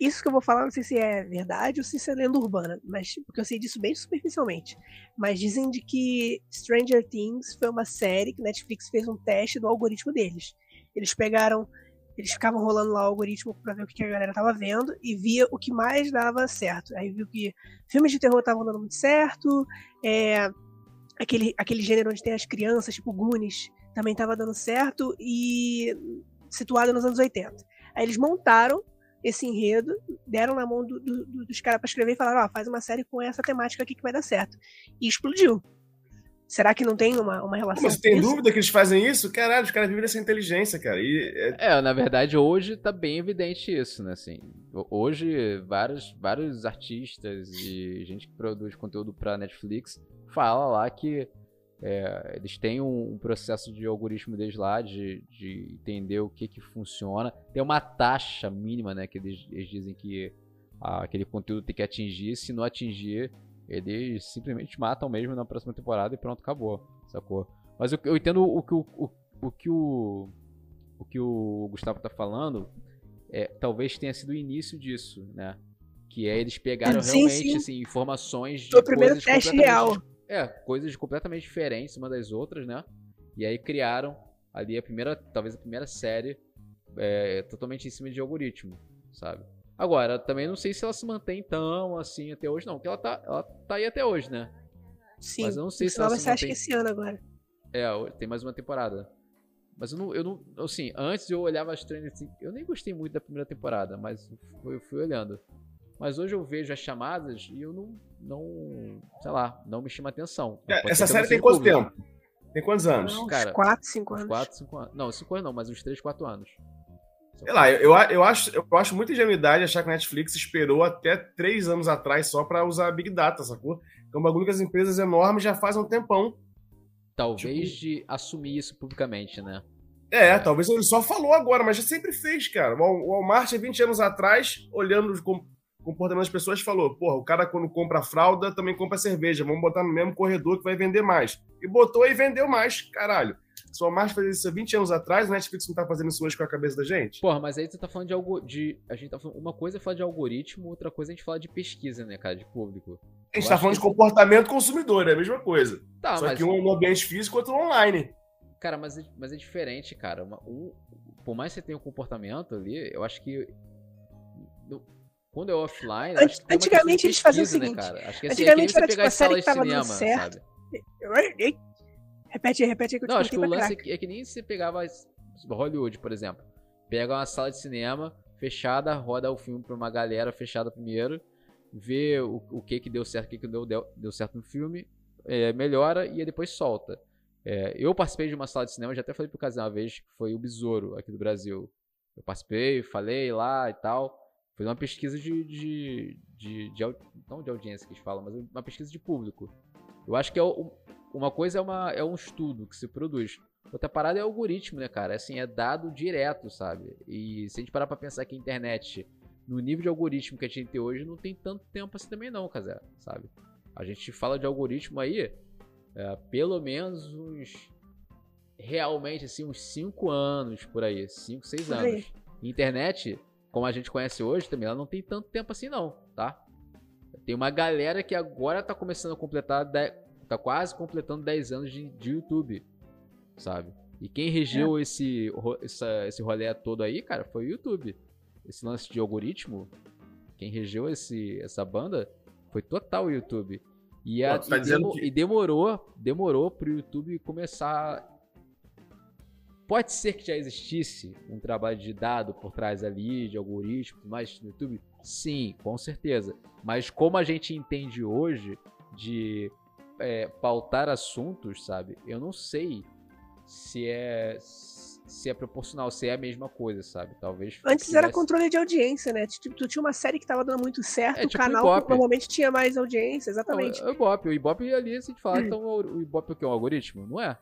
isso que eu vou falar, não sei se é verdade ou se isso é lenda urbana, mas porque eu sei disso bem superficialmente. Mas dizem de que Stranger Things foi uma série que Netflix fez um teste do algoritmo deles. Eles pegaram, eles ficavam rolando lá o algoritmo pra ver o que a galera tava vendo e via o que mais dava certo. Aí viu que filmes de terror estavam dando muito certo, é, aquele, aquele gênero onde tem as crianças, tipo Goonies, também estava dando certo e situado nos anos 80. Aí eles montaram esse enredo, deram na mão do- do- do- dos caras para escrever e falaram: ó, faz uma série com essa temática aqui que vai dar certo. E explodiu. Será que não tem uma, uma relação Mas tem isso? dúvida que eles fazem isso? Caralho, os caras vivem dessa inteligência, cara. E é- É, na verdade, hoje tá bem evidente isso, né? Assim, ho- hoje, vários, vários artistas e gente que produz conteúdo pra Netflix fala lá que é, eles têm um, um processo de algoritmo deles lá, de, de entender o que que funciona. Tem uma taxa mínima, né? Que eles, eles dizem que ah, aquele conteúdo tem que atingir. Se não atingir, eles simplesmente matam mesmo na próxima temporada e pronto, acabou. Sacou? Mas eu, eu entendo o que o, o, o que o o que o Gustavo tá falando é, talvez tenha sido o início disso, né? Que é eles pegaram Sim, realmente sim. assim, informações de Foi o primeiro teste real. É, coisas completamente diferentes uma das outras, né? E aí criaram ali a primeira, talvez a primeira série é, totalmente em cima de algoritmo, sabe? Agora, também não sei se ela se mantém tão assim até hoje, não. Porque ela tá, ela tá aí até hoje, né? Sim. Mas eu não sei se ela vai se ser acho que mantém. esse ano agora. É, tem mais uma temporada. Mas eu não, eu não. Assim, antes eu olhava as Stranger Things. Eu nem gostei muito da primeira temporada, mas eu fui olhando. Mas hoje eu vejo as chamadas e eu não. não sei lá, não me chama atenção. É, essa série não tem quanto público. tempo? Tem quantos anos? Uns cara, 4, 5 Uns anos. 4, 5 anos. Não, 5 anos não, mas uns 3, 4 anos. Sei lá, eu, eu, acho, eu acho muita ingenuidade achar que a Netflix esperou até três anos atrás só pra usar Big Data, sacou? É um bagulho que as empresas enormes já fazem um tempão. Talvez Tipo- de assumir isso publicamente, né? É, talvez ele só falou agora, mas já sempre fez, cara. O Wal- o Walmart, há 20 anos atrás, olhando comportamento das pessoas, falou: porra, o cara quando compra fralda também compra cerveja, vamos botar no mesmo corredor que vai vender mais. E botou e vendeu mais, caralho. O Walmart fez isso há 20 anos atrás, a Netflix não tá fazendo isso hoje com a cabeça da gente? Porra, mas aí você tá falando de algo. De, a gente tá falando, uma coisa é falar de algoritmo, outra coisa é a gente falar de pesquisa, né, cara? De público. A gente Eu tá falando que- de comportamento consumidor, é a mesma coisa. Tá, Só mas. que um no ambiente físico, outro online. Cara, mas é, mas é diferente, cara. Uma- um- por mais que você tenha um comportamento ali, eu acho que. Quando é offline. Ant- antigamente eles faziam o pesquisa, seguinte, Né, cara? Acho que assim, antigamente é que nem era tipo pegar a série sala que de tava cinema, dando certo. sabe? Repete aí, repete aí que eu Não, acho que o lance é que, é que nem você pegava Hollywood, por exemplo. Pega uma sala de cinema fechada, roda o filme pra uma galera fechada primeiro, vê o, o que que deu certo, o que que deu, deu, deu certo no filme, é, melhora e aí depois solta. É, eu participei de uma sala de cinema, já até falei pro Casal uma vez, que foi o Besouro, aqui do Brasil. Eu participei, falei lá e tal. Foi uma pesquisa de. de, de, de não de audiência que eles falam, mas uma pesquisa de público. Eu acho que é uma coisa é, uma, é um estudo que se produz. Outra parada é algoritmo, né, cara? Assim, é dado direto, sabe? E se a gente parar pra pensar que a internet, no nível de algoritmo que a gente tem hoje, não tem tanto tempo assim também não, Casé, sabe? A gente fala de algoritmo aí, é, pelo menos uns. Realmente, assim, uns 5 anos por aí. 5, 6 Por aí. anos. Internet, como a gente conhece hoje também, ela não tem tanto tempo assim não, tá? Tem uma galera que agora tá começando a completar, de- tá quase completando 10 anos de, de YouTube, sabe? E quem regeu esse, ro- essa- esse rolê todo aí, cara, foi o YouTube. Esse lance de algoritmo, quem regeu esse, essa banda foi total o YouTube. E, a- Pô, tá e demo- que- e demorou, demorou pro YouTube começar pode ser que já existisse um trabalho de dado por trás ali, de algoritmo, tudo mais no YouTube? Sim, com certeza. Mas como a gente entende hoje de é, pautar assuntos, sabe? Eu não sei se é se é proporcional, se é a mesma coisa, sabe? Talvez. Antes tivesse... era controle de audiência, né? Tipo, tu tinha uma série que tava dando muito certo, é, tipo o canal o normalmente tinha mais audiência, exatamente. Não, o Ibope, o Ibope ali, a gente fala, então o Ibope é o que? Um algoritmo? Não é?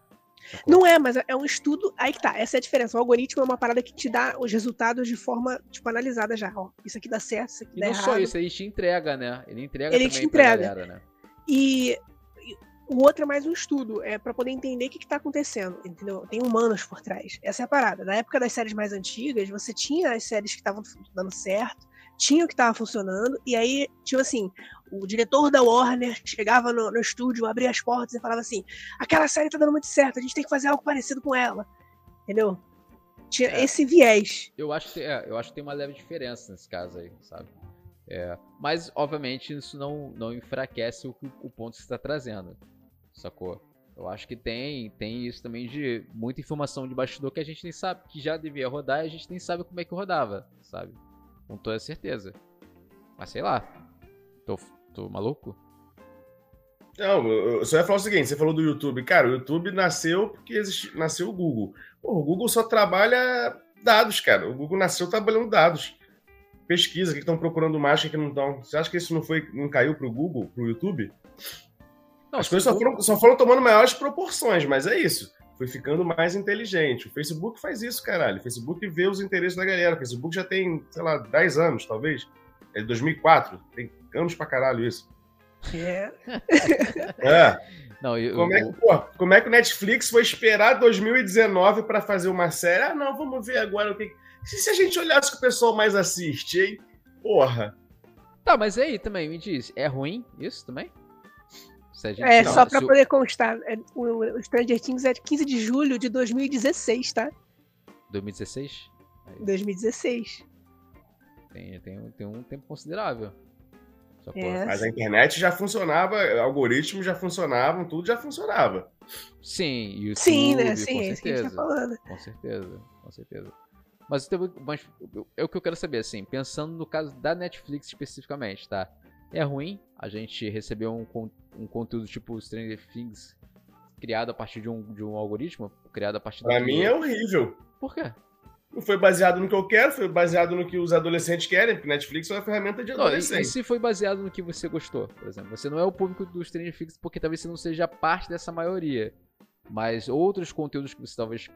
Não é, mas é um estudo. Aí que tá, essa é a diferença. O algoritmo é uma parada que te dá os resultados de forma, tipo, analisada já. Ó, isso aqui dá certo, isso aqui e dá errado. não só isso, ele te entrega, né? Ele entrega ele te entrega. Galera, né? E o outro é mais um estudo, é para poder entender o que, está acontecendo, entendeu? Tem humanos por trás. Essa é a parada. Na época das séries mais antigas, você tinha as séries que estavam dando certo, tinha o que estava funcionando, e aí, tipo assim, o diretor da Warner chegava no, no, estúdio, abria as portas e falava assim: aquela série tá dando muito certo, a gente tem que fazer algo parecido com ela. Entendeu? Tinha é, esse viés. Eu acho, que, é, eu acho que tem uma leve diferença nesse caso aí, sabe? É, mas, obviamente, isso não, não enfraquece o, o ponto que você está trazendo sacou? Eu acho que tem, tem isso também de muita informação de bastidor que a gente nem sabe, que já devia rodar e a gente nem sabe como é que rodava, sabe? Com toda certeza. Mas sei lá. Tô, tô maluco? Não, eu só ia falar o seguinte: você falou do YouTube. Cara, o YouTube nasceu porque existe, nasceu o Google. Pô, o Google só trabalha dados, cara. O Google nasceu trabalhando dados. Pesquisa, o que estão procurando mais, o que não estão. Você acha que isso não foi, não caiu pro Google, pro YouTube? Não, As coisas só foram, só foram tomando maiores proporções, mas é isso. Foi ficando mais inteligente. O Facebook faz isso, caralho. O Facebook vê os interesses da galera. O Facebook já tem, sei lá, 10 anos, talvez. É de 2004. Tem anos pra caralho isso. É. é. Não, eu, como, é que, pô, como é que o Netflix foi esperar 2019 para fazer uma série? Ah, não, vamos ver agora o que. Se, se a gente olhasse o que o pessoal mais assiste, hein? Porra. Tá, mas aí também, me diz, é ruim isso também? É, não, só pra poder constar, é, o, o Stranger Things é de 15 de julho de 2016, tá? 2016? 2016. Tem, tem, tem um tempo considerável. É. Mas a internet já funcionava, algoritmos já funcionavam, tudo já funcionava. Sim, YouTube, Sim, né? Sim, com é certeza. Tá com certeza, com certeza. Mas, mas é o que eu quero saber, assim, pensando no caso da Netflix especificamente, tá? É ruim a gente receber um, um conteúdo tipo Stranger Things criado a partir de um, de um algoritmo? Criado a partir Pra mim é horrível. Por quê? Não foi baseado no que eu quero, foi baseado no que os adolescentes querem, porque Netflix é uma ferramenta de adolescente. Não, e, e, se foi baseado no que você gostou, por exemplo? Você não é o público do Stranger Things porque talvez você não seja parte dessa maioria. Mas outros conteúdos que você talvez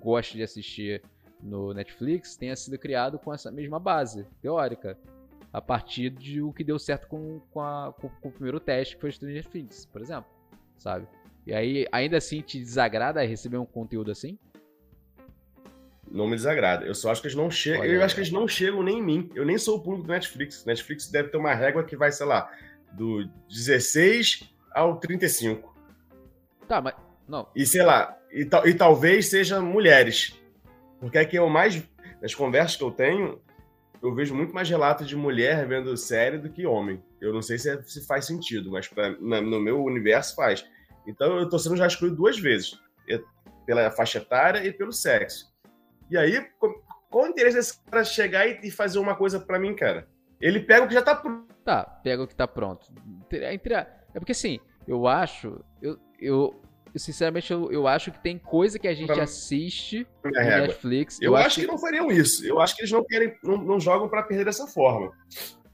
goste de assistir no Netflix tenha sido criado com essa mesma base teórica a partir de o que deu certo com, com, a, com, com o primeiro teste, que foi Stranger Things, por exemplo, sabe? E aí, ainda assim, te desagrada receber um conteúdo assim? Não me desagrada. Eu só acho que eles não chegam. Eu acho que eles não chegam nem em mim. Eu nem sou o público do Netflix. Netflix deve ter uma régua que vai, sei lá, do 16 ao 35. Tá, mas. Não. E sei lá, e, e talvez sejam mulheres. Porque é que eu mais. Nas conversas que eu tenho, eu vejo muito mais relatos de mulher vendo série do que homem. Eu não sei se, é, se faz sentido, mas pra, na, no meu universo faz. Então eu tô sendo já excluído duas vezes, pela faixa etária e pelo sexo. E aí, qual o interesse desse cara chegar e, fazer uma coisa para mim, cara? Ele pega o que já tá pronto. Tá, pega o que tá pronto. É porque assim, eu acho. Eu, eu, sinceramente, eu, eu acho que tem coisa que a gente assiste no Netflix. Eu, eu acho, que... que... não fariam isso. Eu acho que eles não querem, não, não jogam para perder dessa forma.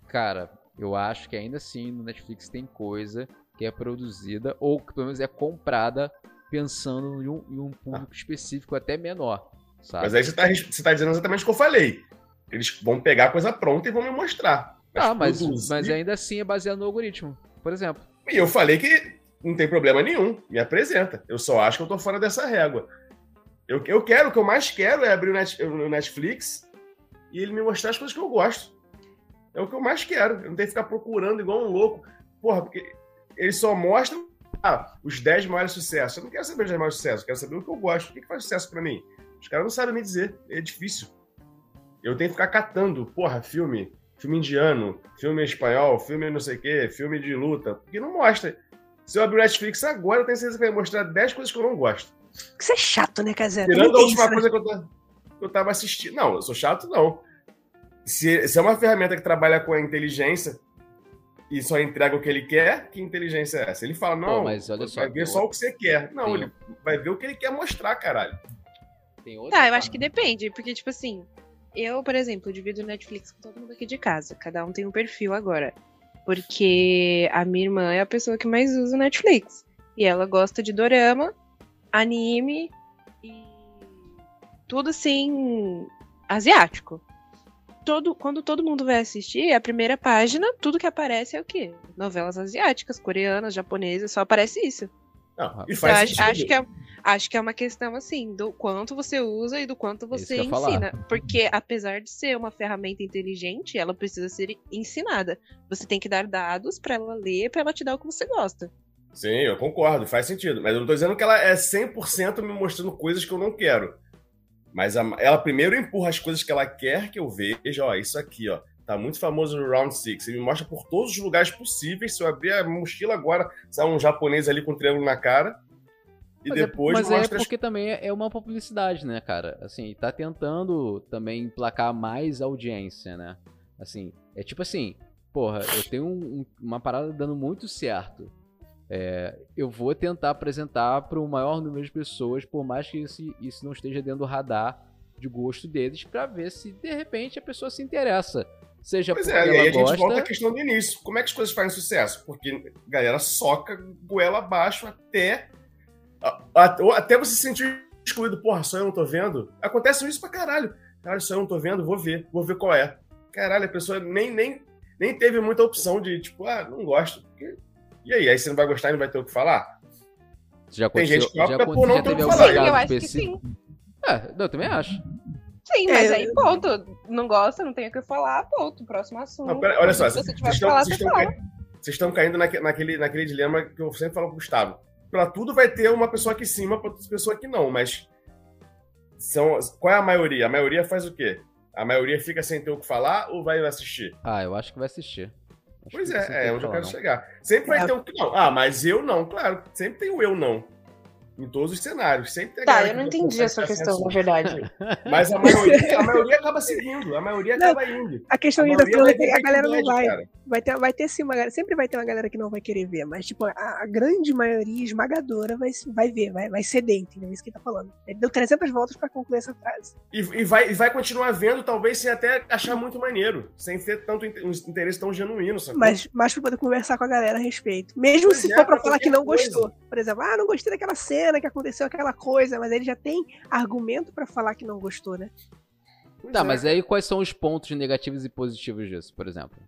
Cara, eu acho que ainda assim no Netflix tem coisa que é produzida ou que pelo menos é comprada pensando em um, em um público específico até menor. Sabe? Mas aí você tá, você tá dizendo exatamente o que eu falei. Eles vão pegar a coisa pronta e vão me mostrar. Mas, ah, mas, mas ainda assim é baseado no algoritmo, por exemplo. E eu falei que não tem problema nenhum, me apresenta. Eu só acho que eu tô fora dessa régua. Eu, eu quero, o que eu mais quero é abrir o, Net, o Netflix e ele me mostrar as coisas que eu gosto. É o que eu mais quero. Eu não tenho que ficar procurando igual um louco. Porra, porque eles só mostram ah, os 10 maiores sucessos. Eu não quero saber os 10 maiores sucessos, eu quero saber o que eu gosto. O que, que faz sucesso para mim? Os caras não sabem me dizer. É difícil. Eu tenho que ficar catando, porra, filme, filme indiano, filme espanhol, filme não sei o quê, filme de luta, porque não mostra. Se eu abrir o Netflix agora, eu tenho certeza que vai mostrar 10 coisas que eu não gosto. Você é chato, né, Casé? Tirando a última isso, coisa né? que, eu tô, que eu tava assistindo. Não, eu sou chato, não. Se, se é uma ferramenta que trabalha com a inteligência e só entrega o que ele quer, que inteligência é essa? Ele fala, não, Pô, mas olha só, vai ver só o que você quer. Não, ele vai ver o que ele quer mostrar, caralho. Tá, eu acho que depende, porque, tipo assim, eu, por exemplo, divido o Netflix com todo mundo aqui de casa. Cada um tem um perfil agora. Porque a minha irmã é a pessoa que mais usa o Netflix. E ela gosta de dorama, anime e tudo assim asiático. Todo, quando todo mundo vai assistir, a primeira página, tudo que aparece é o quê? Novelas asiáticas, coreanas, japonesas, só aparece isso. Não, e faz acho, acho, que é, acho que é uma questão assim, do quanto você usa e do quanto você ensina. Porque apesar de ser uma ferramenta inteligente, ela precisa ser ensinada. Você tem que dar dados para ela ler, para ela te dar o que você gosta. Sim, eu concordo, faz sentido. Mas eu não tô dizendo que ela é 100% me mostrando coisas que eu não quero. Mas a, ela primeiro empurra as coisas que ela quer que eu veja. Ó, isso aqui, ó. Tá muito famoso no Round 6. Ele me mostra por todos os lugares possíveis. Se eu abrir a mochila agora, sai um japonês ali com um triângulo na cara. E mas é depois é, mas mostra... é porque também é uma publicidade, né, cara? Assim, tá tentando também emplacar mais audiência, né? Assim, é tipo assim, porra, eu tenho um, uma parada dando muito certo. É, eu vou tentar apresentar para o maior número de pessoas, por mais que isso, isso não esteja dentro do radar de gosto deles, para ver se de repente a pessoa se interessa. Seja pois porque é, e aí a gente volta à questão do início. Como é que as coisas fazem sucesso? Porque a galera soca goela abaixo até. Até você se sentir excluído. Porra, só eu não tô vendo. Acontece isso pra caralho. Caralho, só eu não tô vendo, vou ver, vou ver qual é. Caralho, a pessoa nem, nem, nem teve muita opção de, tipo, ah, não gosto. E aí, aí você não vai gostar e não vai ter o que falar? Já Tem gente que opta por não ter o que falar. Eu acho que sim. É, eu também acho. Sim, mas é, aí, ponto. Não gosta, não tem o que falar, ponto. Próximo assunto. Não, pera, olha só, se você tiver que falar, vocês, estão caindo, vocês estão caindo naquele, naquele dilema que eu sempre falo pro Gustavo. Pra tudo vai ter uma pessoa aqui em cima, pra outra pessoa aqui não, mas. São, qual é a maioria? A maioria faz o quê? A maioria fica sem ter o que falar ou vai assistir? Ah, eu acho que vai assistir. Acho pois é, é onde eu quero não. chegar. Sempre vai é. ter um que não. Ah, mas eu não, claro. Sempre tem o eu não em todos os cenários. Sempre Tá, eu não entendi essa questão, na verdade. Mas a maioria, a maioria acaba seguindo, a maioria não, acaba indo. A questão a da Troll é que a galera não vai. Vai ter, vai ter sim uma galera, sempre vai ter uma galera que não vai querer ver, mas tipo, a, a grande maioria esmagadora vai, vai ver, vai, vai ceder, entendeu? É isso que ele tá falando. Ele deu 300 voltas para concluir essa frase. E, e, vai, e vai continuar vendo, talvez sem até achar muito maneiro, sem ter tanto um interesse tão genuíno, sabe? Mas, mas pra poder conversar com a galera a respeito. Mesmo pois se é, for pra falar que não coisa. gostou. Por exemplo, ah, não gostei daquela cena cena que aconteceu aquela coisa, mas ele já tem argumento para falar que não gostou, né? Tá, é. mas aí quais são os pontos negativos e positivos disso, por exemplo?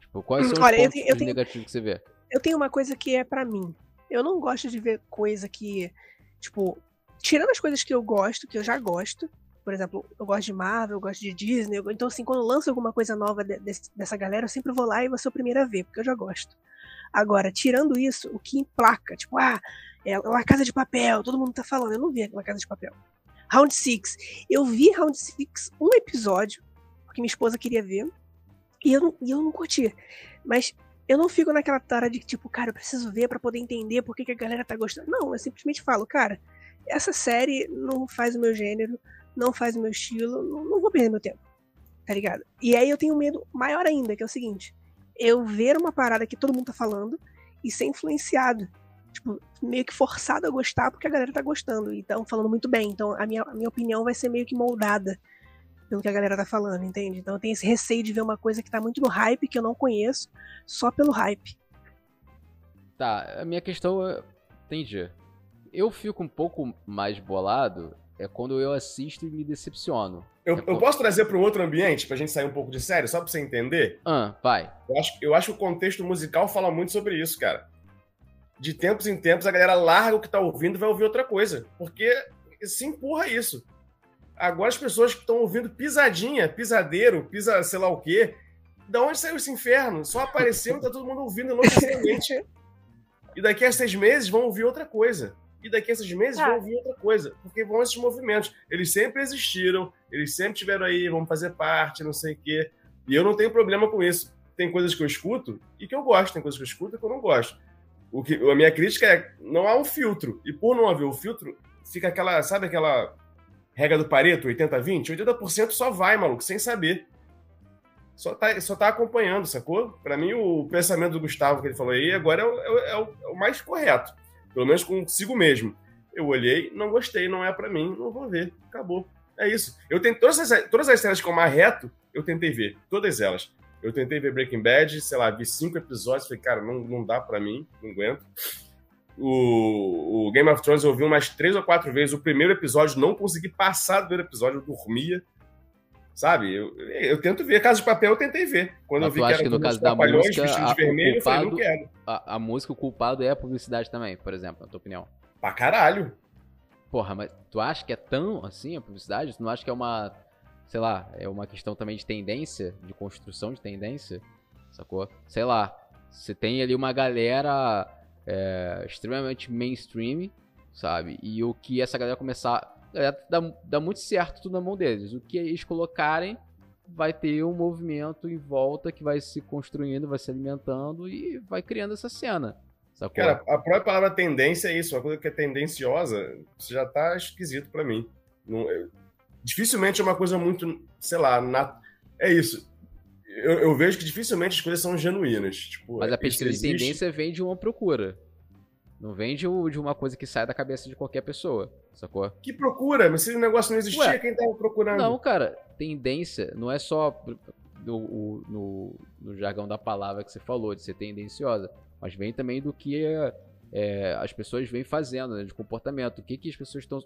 Tipo, quais são os Olha, pontos eu tenho, eu tenho, negativos que você vê? Eu tenho uma coisa que é para mim. Eu não gosto de ver coisa que, tipo, tirando as coisas que eu gosto, que eu já gosto, por exemplo, eu gosto de Marvel, eu gosto de Disney, então assim, quando lança alguma coisa nova de, de, dessa galera, eu sempre vou lá e vou ser o primeiro a ver, porque eu já gosto. Agora, tirando isso, o que emplaca, tipo, ah, é La Casa de Papel, todo mundo tá falando. Eu não vi La Casa de Papel. Round 6. Eu vi Round 6 um episódio, porque minha esposa queria ver, e eu não, e eu não curti. Mas eu não fico naquela tara de tipo, cara, eu preciso ver para poder entender por que, que a galera tá gostando. Não, eu simplesmente falo, cara, essa série não faz o meu gênero, não faz o meu estilo, não, não vou perder meu tempo. Tá ligado? E aí eu tenho medo maior ainda, que é o seguinte: eu ver uma parada que todo mundo tá falando e ser influenciado tipo, meio que forçado a gostar porque a galera tá gostando e estão falando muito bem. Então a minha, a minha opinião vai ser meio que moldada pelo que a galera tá falando, entende? Então eu tenho esse receio de ver uma coisa que tá muito no hype, que eu não conheço, só pelo hype. Tá, a minha questão é. Entendi. Eu fico um pouco mais bolado é quando eu assisto e me decepciono. Eu, é eu posso trazer para um outro ambiente, pra gente sair um pouco de sério, só pra você entender? Ah, vai. Eu acho, eu acho que o contexto musical fala muito sobre isso, cara de tempos em tempos, a galera larga o que tá ouvindo e vai ouvir outra coisa. Porque se empurra isso. Agora as pessoas que estão ouvindo pisadinha, pisadeiro, pisa sei lá o quê. Da onde saiu esse inferno? Só apareceu e tá todo mundo ouvindo enlouquecidamente. e daqui a seis meses vão ouvir outra coisa. E daqui a seis meses ah. vão ouvir outra coisa. Porque vão esses movimentos. Eles sempre existiram, eles sempre tiveram aí, vão fazer parte, não sei o quê. E eu não tenho problema com isso. Tem coisas que eu escuto e que eu gosto, tem coisas que eu escuto e que eu não gosto. O que, a minha crítica é não há um filtro. E por não haver o um filtro, fica aquela, sabe aquela regra do Pareto, 80-20? 80%, só vai, maluco, sem saber. Só tá, só tá acompanhando, sacou? Para mim, o pensamento do Gustavo que ele falou aí agora é o, é o, é o mais correto. Pelo menos consigo mesmo. Eu olhei, não gostei, não é para mim, não vou ver. Acabou. É isso. Eu tenho todas as, todas as séries com mais reto, eu tentei ver. Todas elas. Eu tentei ver Breaking Bad, sei lá, vi cinco episódios, falei, cara, não, não dá para mim, não aguento. O, o, Game of Thrones eu vi umas três ou quatro vezes. O primeiro episódio, não consegui passar do primeiro episódio, eu dormia. Sabe? Eu, eu tento ver. Casa de Papel eu tentei ver. Quando Mas eu vi que, era que no caso da música, a, vermelho, culpado, eu falei, não quero. A, a, música, o culpado é a publicidade também, por exemplo, na tua opinião. Pra caralho. Porra, mas tu acha que é tão assim a publicidade? Tu não acha que é uma, sei lá, é uma questão também de tendência, de construção de tendência? Sacou? Sei lá, você tem ali uma galera é, extremamente mainstream, sabe? E o que essa galera começar. É, dá, dá muito certo tudo na mão deles. O que eles colocarem vai ter um movimento em volta que vai se construindo, vai se alimentando e vai criando essa cena. Sacou? Cara, a própria palavra tendência é isso, uma coisa que é tendenciosa, isso já tá esquisito para mim. Não, é, dificilmente é uma coisa muito, sei lá, na, é isso. Eu, eu, vejo que dificilmente as coisas são genuínas. Tipo, Mas a pesquisa de tendência vem de uma procura. Não vem de, uma coisa que sai da cabeça de qualquer pessoa, sacou? Que procura? Mas se o negócio não existia, Ué, quem tava procurando? Não, cara, tendência não é só no, no, no, jargão da palavra que você falou, de ser tendenciosa, mas vem também do que é, as pessoas vêm fazendo, né, de comportamento. O que, que as pessoas estão.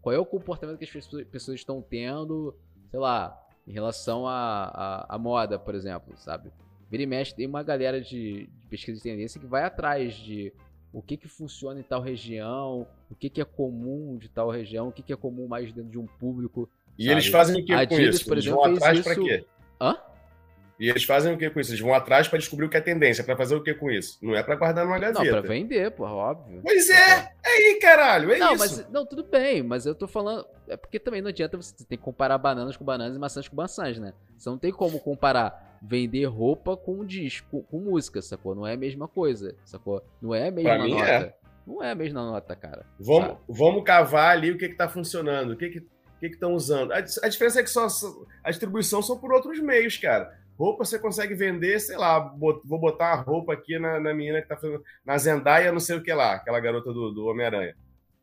Qual é o comportamento que as pessoas estão tendo, sei lá, em relação à moda, por exemplo, sabe? Vira e mexe, tem uma galera de, de, pesquisa de tendência que vai atrás de o que, que funciona em tal região, o que, que é comum de tal região, o que, que é comum mais dentro de um público. E sabe? eles fazem o que com isso? Por exemplo, eles vão atrás isso... para quê? Hã? E eles fazem o que com isso? Eles vão atrás para descobrir o que é tendência, para fazer o que com isso? Não é para guardar numa gaveta. Não, para vender, porra, óbvio. Pois é! É aí, caralho, é não, isso. Mas, não, tudo bem, mas eu tô falando... É porque também não adianta você ter que comparar bananas com bananas e maçãs com maçãs, né? Você não tem como comparar vender roupa com disco, com música, sacou? Não é a mesma coisa, sacou? Não é a mesma pra nota. É. Não é a mesma nota, cara. Vamos, vamos cavar ali o que que tá funcionando, o que que que estão usando. A, a, diferença é que só a distribuição são por outros meios, cara. Roupa você consegue vender, sei lá, vou botar a roupa aqui na, na menina que tá fazendo. Na Zendaya, não sei o que lá, aquela garota do, do Homem-Aranha.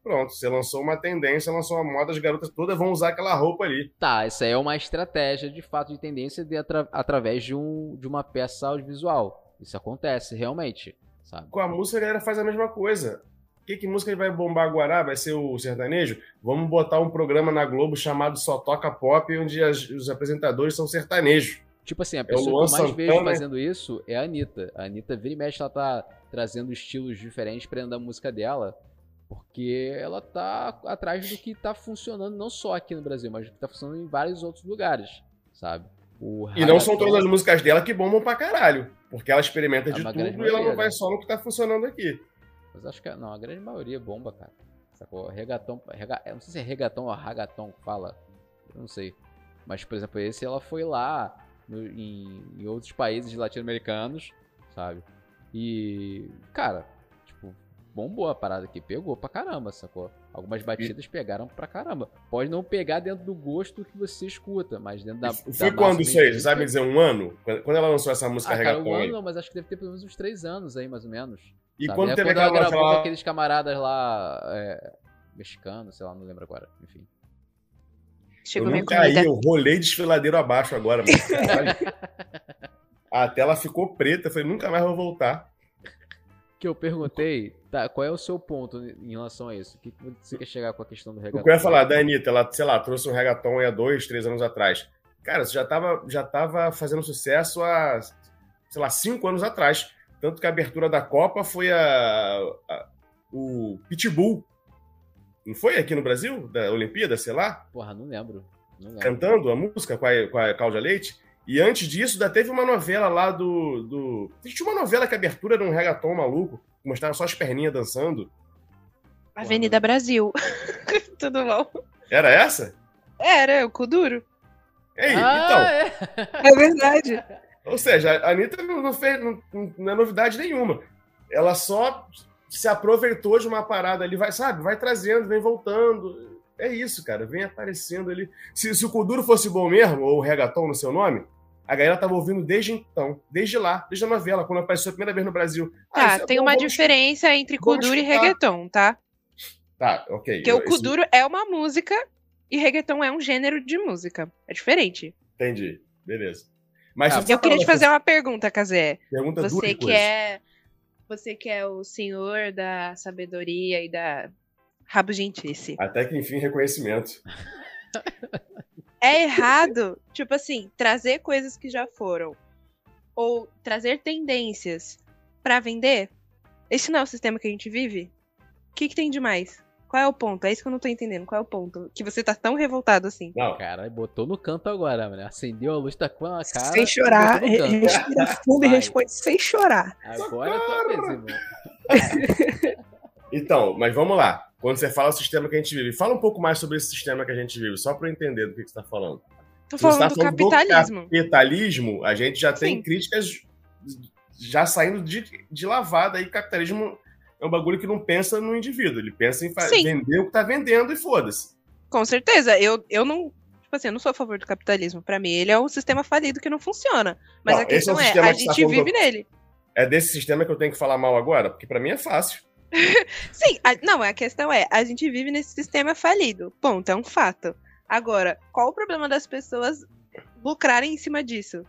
Pronto, você lançou uma tendência, lançou uma moda, as garotas todas vão usar aquela roupa ali. Tá, isso aí é uma estratégia de fato de tendência de atra através de, um, de uma peça audiovisual. Isso acontece realmente, sabe? Com a música a galera faz a mesma coisa. Que, que música vai bombar agora? Vai ser o sertanejo? Vamos botar um programa na Globo chamado Só Toca Pop, onde as, os apresentadores são sertanejos. Tipo assim, a é pessoa que eu mais Santana. vejo fazendo isso é a Anitta. A Anitta vira e mexe, ela tá trazendo estilos diferentes pra dentro da música dela. Porque ela tá atrás do que tá funcionando não só aqui no Brasil, mas do que tá funcionando em vários outros lugares, sabe? e não são todas as músicas dela que bombam pra caralho. Porque ela experimenta é de tudo e ela não vai né? só no que tá funcionando aqui. Mas acho que não, a grande maioria bomba, cara. Sacou? Regatão. Rega, não sei se é regatão ou ragaton que fala. Eu não sei. Mas, por exemplo, esse ela foi lá no, em, em outros países latino-americanos, sabe? E, cara, bombou a parada aqui, pegou pra caramba, sacou? Algumas batidas pegaram pra caramba. Pode não pegar dentro do gosto que você escuta, mas dentro da. Foi da quando isso aí? Você sabe dizer um ano? Quando ela lançou essa música ah, cara, um ano não, mas acho que deve ter pelo menos uns três anos aí, mais ou menos. E sabe? quando é teve quando aquela ela gravou com aqueles camaradas lá. É, mexicanos, sei lá, não lembro agora. Enfim. Chegou eu não caí, eu rolei desfiladeiro abaixo agora, mano. a tela ficou preta, eu falei, nunca mais vou voltar. Que eu perguntei, tá, qual é o seu ponto em relação a isso? O que você quer chegar com a questão do reggaeton? O que eu ia falar da Anitta, ela, sei lá, trouxe um reggaeton há dois, três anos atrás. Cara, você já tava, já tava fazendo sucesso há, sei lá, cinco anos atrás. Tanto que a abertura da Copa foi a, a o Pitbull não foi aqui no Brasil? Da Olimpíada, sei lá? Porra, não lembro. Não lembro. Cantando a música com a, com a Cláudia Leite. E antes disso, ainda teve uma novela lá do. do... Tinha uma novela que a abertura era um reggaeton maluco, mostrava só as perninhas dançando. Avenida Porra. Brasil. Tudo bom? Era essa? Era, o Kuduro. Ei, ah, então. É. é. verdade. Ou seja, a Anitta não, fez, não, não é novidade nenhuma. Ela só se aproveitou de uma parada ali, vai, sabe, vai trazendo, vem voltando. É isso, cara, vem aparecendo ali. Se, se o Kuduro fosse bom mesmo, ou o reggaeton no seu nome, a galera tava ouvindo desde então, desde lá, desde a novela, quando apareceu a primeira vez no Brasil. Tá, ah, tem é bom, uma diferença entre Kuduro e reggaeton, tá? Tá, ok. Porque o Kuduro é uma música e reggaeton é um gênero de música. É diferente. Entendi, beleza. Mas ah, eu queria te fazer uma pergunta, Kazé. Pergunta você que é Você que é o senhor da sabedoria e da rabugentice. Até que enfim, reconhecimento. É errado, tipo assim, trazer coisas que já foram ou trazer tendências para vender? Esse não é o sistema que a gente vive? O que, que tem de mais? Qual é o ponto? É isso que eu não tô entendendo. Qual é o ponto? Que você tá tão revoltado assim. Não. Cara, botou no canto agora, mano. Acendeu a luz, tá com a cara. Sem chorar. Respira fundo e responde sem chorar. Agora tá mesmo. Então, mas vamos lá. Quando você fala o sistema que a gente vive, fala um pouco mais sobre esse sistema que a gente vive, só para eu entender do que, que você está falando. Tô falando, tá falando do capitalismo. Do capitalismo, a gente já Sim. tem críticas já saindo de, de lavada aí. Capitalismo é um bagulho que não pensa no indivíduo, ele pensa em vender o que tá vendendo e foda-se. Com certeza, eu, eu não. Tipo assim, eu não sou a favor do capitalismo. Para mim, ele é um sistema falido que não funciona. Mas não, a questão é, é a gente vive nele. É desse sistema que eu tenho que falar mal agora? Porque para mim é fácil. Sim, a, não, a questão é, a gente vive nesse sistema falido. Ponto, é um fato. Agora, qual o problema das pessoas lucrarem em cima disso?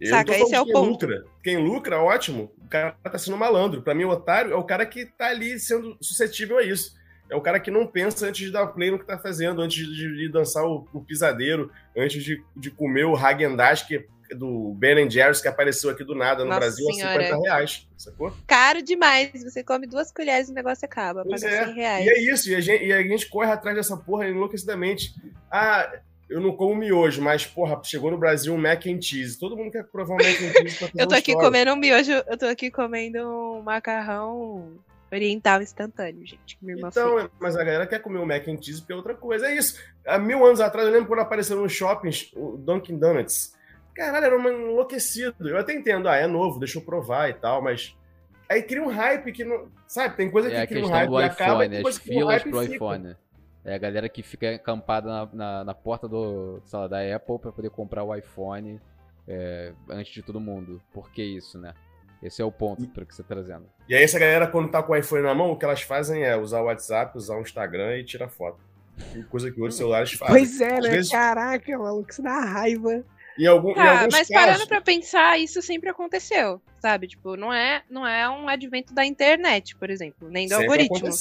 Eu Saca, esse é o ponto. Lucra. Quem lucra, ótimo. O cara tá sendo malandro. Para mim, o otário é o cara que tá ali sendo suscetível a isso. É o cara que não pensa antes de dar play no que tá fazendo, antes de, de dançar o, o, pisadeiro, antes de, de comer o Hagendash, que do Ben Jerry's que apareceu aqui do nada no Nossa Brasil senhora. a 50 reais, sacou? Caro demais. Você come duas colheres e o negócio acaba. Pois paga é. 100 reais. E é isso. E a, gente, e a gente corre atrás dessa porra enlouquecidamente. Ah, eu não como miojo, mas, porra, chegou no Brasil um mac and cheese. Todo mundo quer provar um mac and cheese pra fazer Eu tô aqui comendo um miojo, eu tô aqui comendo um macarrão oriental instantâneo, gente. minha irmã então, fez. mas a galera quer comer o mac and cheese porque é outra coisa. É isso. Há mil anos atrás, eu lembro quando apareceu nos shoppings o Dunkin' Donuts. Caralho, era um enlouquecido. Eu até entendo, ah, é novo, deixa eu provar e tal, mas. Aí cria um hype que não. Sabe, tem coisa é que cria um hype do e acaba. IPhone, as filas pro iPhone. É a galera que fica acampada na, na, na porta do, lá, da Apple para poder comprar o iPhone é, antes de todo mundo. Por que isso, né? Esse é o ponto para que você está trazendo. E aí, essa galera, quando tá com o iPhone na mão, o que elas fazem é usar o WhatsApp, usar o Instagram e tirar foto. Coisa que outros celulares fazem. Pois é, né? Vezes... Caraca, maluco, isso dá raiva. Em algum, tá, em alguns mas casos... parando pra pensar, isso sempre aconteceu, sabe? Tipo, não é, não é um advento da internet, por exemplo, nem do sempre algoritmo. Isso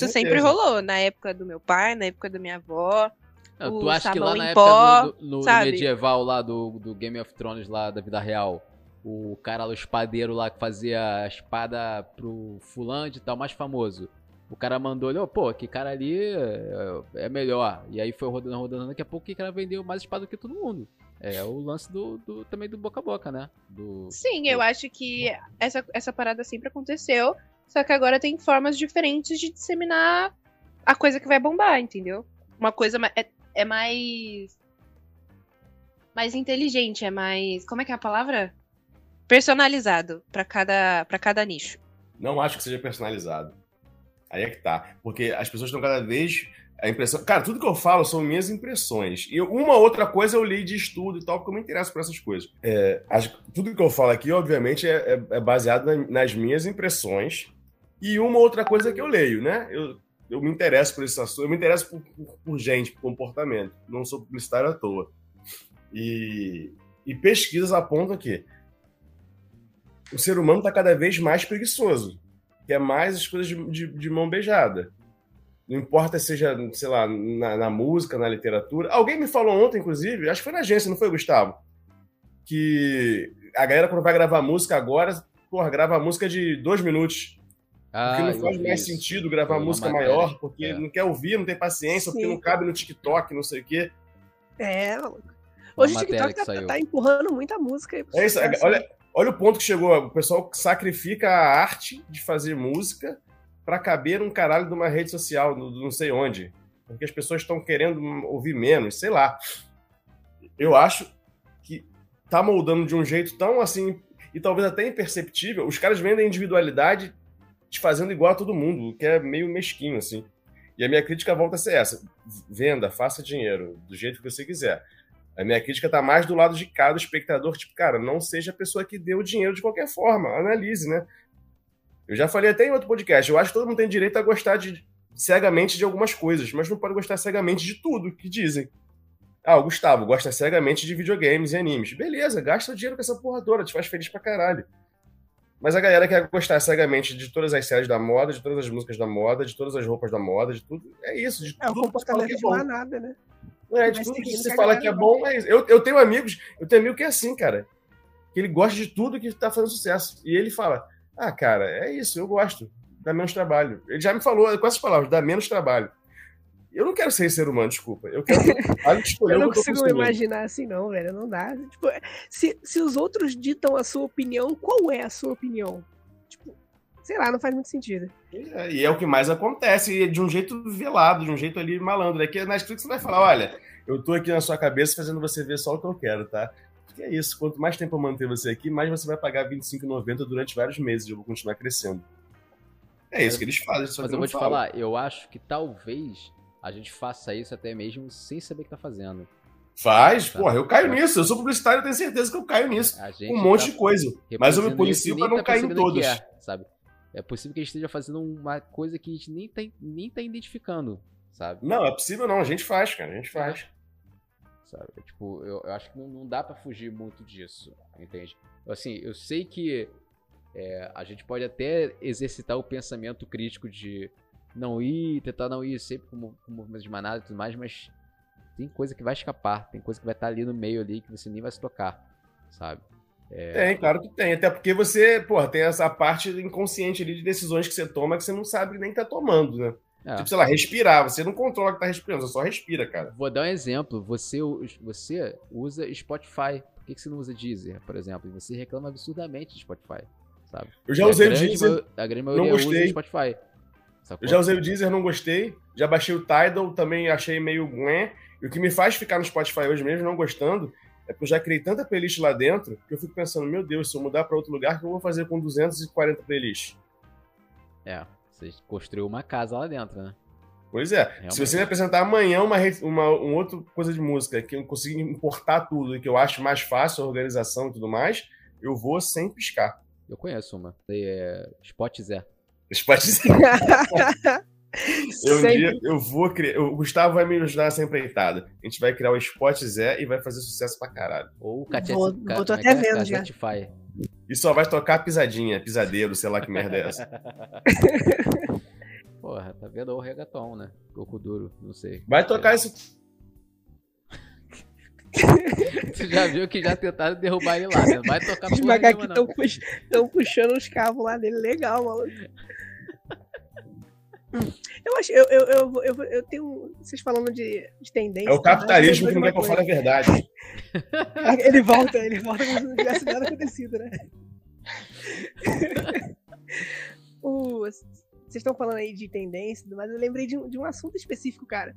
certeza. sempre rolou, na época do meu pai, na época da minha avó. Não, tu acha que lá na época pó, do, no, no medieval lá do, do Game of Thrones lá da vida real, o cara o espadeiro lá que fazia a espada pro fulano e tal, mais famoso. O cara mandou ele, oh, pô, que cara ali é, é melhor. E aí foi rodando, rodando, daqui a pouco que cara vendeu mais espada do que todo mundo. É o lance do, do, também do boca a boca, né? Do, Sim, do... eu acho que essa, essa parada sempre aconteceu, só que agora tem formas diferentes de disseminar a coisa que vai bombar, entendeu? Uma coisa é, é mais. mais inteligente, é mais. Como é que é a palavra? Personalizado para cada, pra cada nicho. Não acho que seja personalizado. Aí é que tá. Porque as pessoas estão cada vez a impressão. Cara, tudo que eu falo são minhas impressões. E uma outra coisa eu li de estudo e tal, porque eu me interesso por essas coisas. É, tudo que eu falo aqui, obviamente, é, é, é baseado na, nas minhas impressões. E uma outra coisa que eu leio, né? Eu, eu me interesso por esse assunto, eu me interesso por, por, por gente, por comportamento. Não sou publicitário à toa. E, e pesquisas apontam que o ser humano está cada vez mais preguiçoso. Quer mais as coisas de, de, de mão beijada. Não importa seja, sei lá, na, na, música, na literatura. Alguém me falou ontem, inclusive, acho que foi na agência, não foi, Gustavo? Que a galera, quando vai gravar música agora, porra, grava música de dois minutos. Ah, porque não faz mais isso. sentido gravar música maior, porque é. não quer ouvir, não tem paciência, Sim. porque não cabe no TikTok, não sei o quê. É, Hoje o TikTok tá, tá, empurrando muita música. É isso, olha, olha o ponto que chegou. O pessoal sacrifica a arte de fazer música para caber um caralho de uma rede social, não sei onde. Porque as pessoas estão querendo ouvir menos, sei lá. Eu acho que tá moldando de um jeito tão assim, e talvez até imperceptível. Os caras vendem individualidade fazendo igual a todo mundo, o que é meio mesquinho, assim. E a minha crítica volta a ser essa: venda, faça dinheiro, do jeito que você quiser. A minha crítica está mais do lado de cada espectador, tipo, cara, não seja a pessoa que deu o dinheiro de qualquer forma, analise, né? Eu já falei até em outro podcast, eu acho que todo mundo tem direito a gostar de, cegamente de algumas coisas, mas não pode gostar cegamente de tudo que dizem. Ah, o Gustavo gosta cegamente de videogames e animes. Beleza, gasta dinheiro com essa porra toda, te faz feliz pra caralho. Mas a galera quer gostar cegamente de todas as séries da moda, de todas as músicas da moda, de todas as roupas da moda, de tudo. É isso, de É o tudo fala comportamento é de bom. manada, né? É, de tudo que você fala que é bom, é isso. Eu, eu tenho amigos, eu tenho amigo que é assim, cara. Que ele gosta de tudo que tá fazendo sucesso. E ele fala: Ah, cara, é isso, eu gosto. Dá menos trabalho. Ele já me falou com essas palavras, dá menos trabalho. Eu não quero ser ser humano, desculpa. Eu quero trabalho escolher Eu não consigo imaginar assim, não, velho. Não dá. Tipo, se, se os outros ditam a sua opinião, qual é a sua opinião? Tipo, sei lá, não faz muito sentido. É, E é o que mais acontece, e é de um jeito velado, de um jeito ali malandro. É que na Netflix você vai falar: olha, eu tô aqui na sua cabeça fazendo você ver só o que eu quero, tá? É isso, quanto mais tempo eu manter você aqui, mais você vai pagar R$25,90 durante vários meses e eu vou continuar crescendo. É isso que eles fazem, só Mas que eu vou te falar, eu acho que talvez a gente faça isso até mesmo sem saber o que tá fazendo. Faz, Tá. porra, eu caio nisso. Eu sou publicitário, eu tenho certeza que eu caio nisso. Um monte tá de coisa. Mas eu me policio pra não tá cair em todas. É, sabe? É possível que a gente esteja fazendo uma coisa que a gente nem tá, nem tá identificando, sabe? Não, é possível não. A gente faz, cara. A gente faz. Sabe? É, Tipo, eu, eu acho que não, não dá pra fugir muito disso, entende? Assim, eu sei que é, a gente pode até exercitar o pensamento crítico de não ir, tentar não ir sempre com, com movimentos de manada e tudo mais, mas tem coisa que vai escapar, tem coisa que vai estar ali no meio ali que você nem vai se tocar, sabe? Tem, claro que tem. Até porque você, porra, tem essa parte inconsciente ali de decisões que você toma que você não sabe nem tá tomando, né? É. Tipo, sei lá, respirar. Você não controla que tá respirando, você só respira, cara. Vou dar um exemplo. Você, você usa Spotify. Por que, que você não usa Deezer, por exemplo? E você reclama absurdamente de Spotify, sabe? Eu já E usei o Deezer, A grande maioria usa gostei. Spotify. sacou? eu já usei o Deezer, não gostei. Já baixei o Tidal, também achei meio gué. E o que me faz ficar no Spotify hoje mesmo, não gostando, é porque eu já criei tanta playlist lá dentro que eu fico pensando, meu Deus, se eu mudar pra outro lugar, o que eu vou fazer com 240 playlists? É, você construiu uma casa lá dentro, né? Pois é. Realmente. Se você me apresentar amanhã uma, uma um outra coisa de música que eu consiga importar tudo e que eu acho mais fácil a organização e tudo mais, eu vou sem piscar. Eu conheço uma. É Spot Zé. Pode dizer. Eu, um dia, eu vou criar. O Gustavo vai me ajudar nessa empreitada. A gente vai criar o Spot Zé e vai fazer sucesso pra caralho. Ou Cacete, Vou- ca- vou é até é? vendo já. Casetify. E só vai tocar pisadinha, pisadeiro, sei lá que merda é essa. Porra, tá vendo? O reggaeton, né? Coco duro, não sei. Vai tocar esse. Tu já viu que já tentaram derrubar ele lá, né? Vai tocar Os macaquinhos estão puxando os cabos lá dele. Legal, maluco. Eu acho, eu, eu, eu, eu, eu tenho. Vocês falando de, de tendência. É o capitalismo que não quer que eu fale a verdade. Ele volta, ele volta como se não tivesse nada acontecido, né? O- Vocês estão falando aí de tendência, mas eu lembrei de um, de um assunto específico, cara.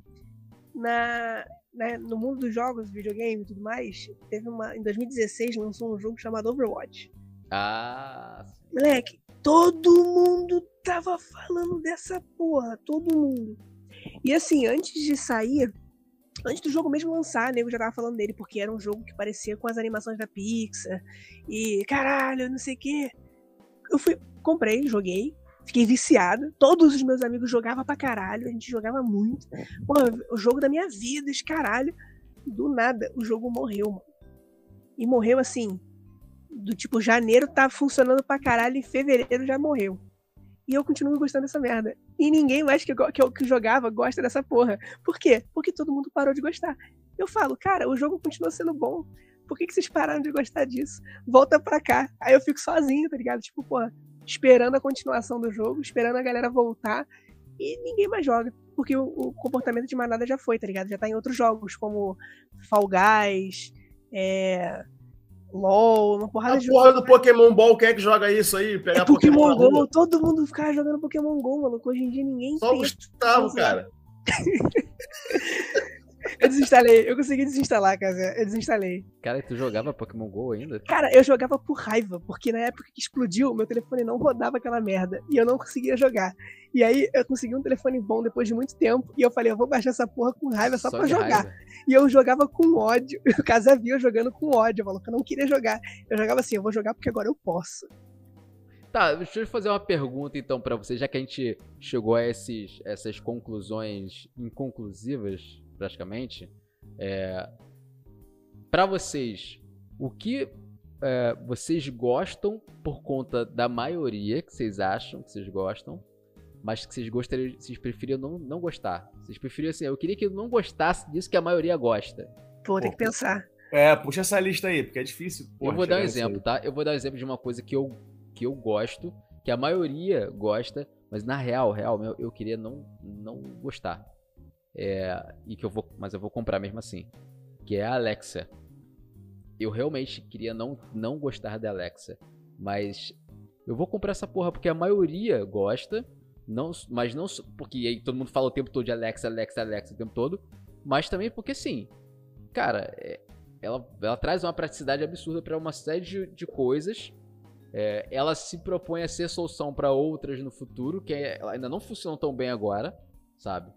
Na, na- no mundo dos jogos, videogame e tudo mais, teve uma. Em 2016 lançou um jogo chamado Overwatch. Ah, Moleque, todo mundo tava falando dessa porra, todo mundo. E assim, antes de sair, antes do jogo mesmo lançar, nego já tava falando dele, porque era um jogo que parecia com as animações da Pixar. E caralho, não sei o quê. Eu fui, comprei, joguei, fiquei viciado. Todos os meus amigos jogavam pra caralho, a gente jogava muito. Porra, o jogo da minha vida, esse caralho. Do nada, o jogo morreu, mano. E morreu assim, do tipo, janeiro tá funcionando pra caralho e fevereiro já morreu. E eu continuo gostando dessa merda. E ninguém mais que, que, que jogava gosta dessa porra. Por quê? Porque todo mundo parou de gostar. Eu falo, cara, o jogo continua sendo bom. Por que, que vocês pararam de gostar disso? Volta pra cá. Aí eu fico sozinho, tá ligado? Tipo, porra, esperando a continuação do jogo, esperando a galera voltar. E ninguém mais joga. Porque o, o comportamento de manada já foi, tá ligado? Já tá em outros jogos, como Fall Guys, é, LOL, uma porrada A de porra do Pokémon Ball, quem é que joga isso aí? Pegar é Pokémon rua? Go, todo mundo ficava jogando Pokémon Go, maluco. Hoje em dia ninguém Só o. Gustavo, cara. Quer desinstalei. Eu consegui desinstalar, cara. Eu desinstalei. Cara, tu jogava Pokémon GO ainda? Cara, eu jogava por raiva, porque na época que explodiu, meu telefone não rodava aquela merda. E eu não conseguia jogar. E aí eu consegui um telefone bom depois de muito tempo. E eu falei, eu vou baixar essa porra com raiva só, só pra jogar. Raiva. E eu jogava com ódio. O Casa viu eu jogando com ódio. Falou que eu não queria jogar. Eu jogava assim, eu vou jogar porque agora eu posso. Tá, deixa eu fazer uma pergunta então para você, já que a gente chegou a esses, essas conclusões inconclusivas, praticamente. É, para vocês, o que é, vocês gostam por conta da maioria que vocês acham que vocês gostam, mas que vocês gostariam, vocês preferiam não, não gostar? Vocês preferiam assim, eu queria que eu não gostasse disso que a maioria gosta. Pô, tem que pensar. É, puxa essa lista aí, porque é difícil. Porra, eu vou dar um exemplo, tá? Eu vou dar um exemplo de uma coisa que eu que eu gosto, que a maioria gosta, mas na real, real, eu, eu queria não, não gostar. É, e que eu vou, mas eu vou comprar mesmo assim, que é a Alexa. Eu realmente queria não, não gostar da Alexa, mas eu vou comprar essa porra porque a maioria gosta, não, mas não porque aí todo mundo fala o tempo todo de Alexa, Alexa, Alexa o tempo todo, mas também porque sim, cara, é, ela, ela traz uma praticidade absurda para uma série de, de coisas é, ela se propõe a ser solução para outras no futuro, que é, ainda não funcionam tão bem agora, sabe?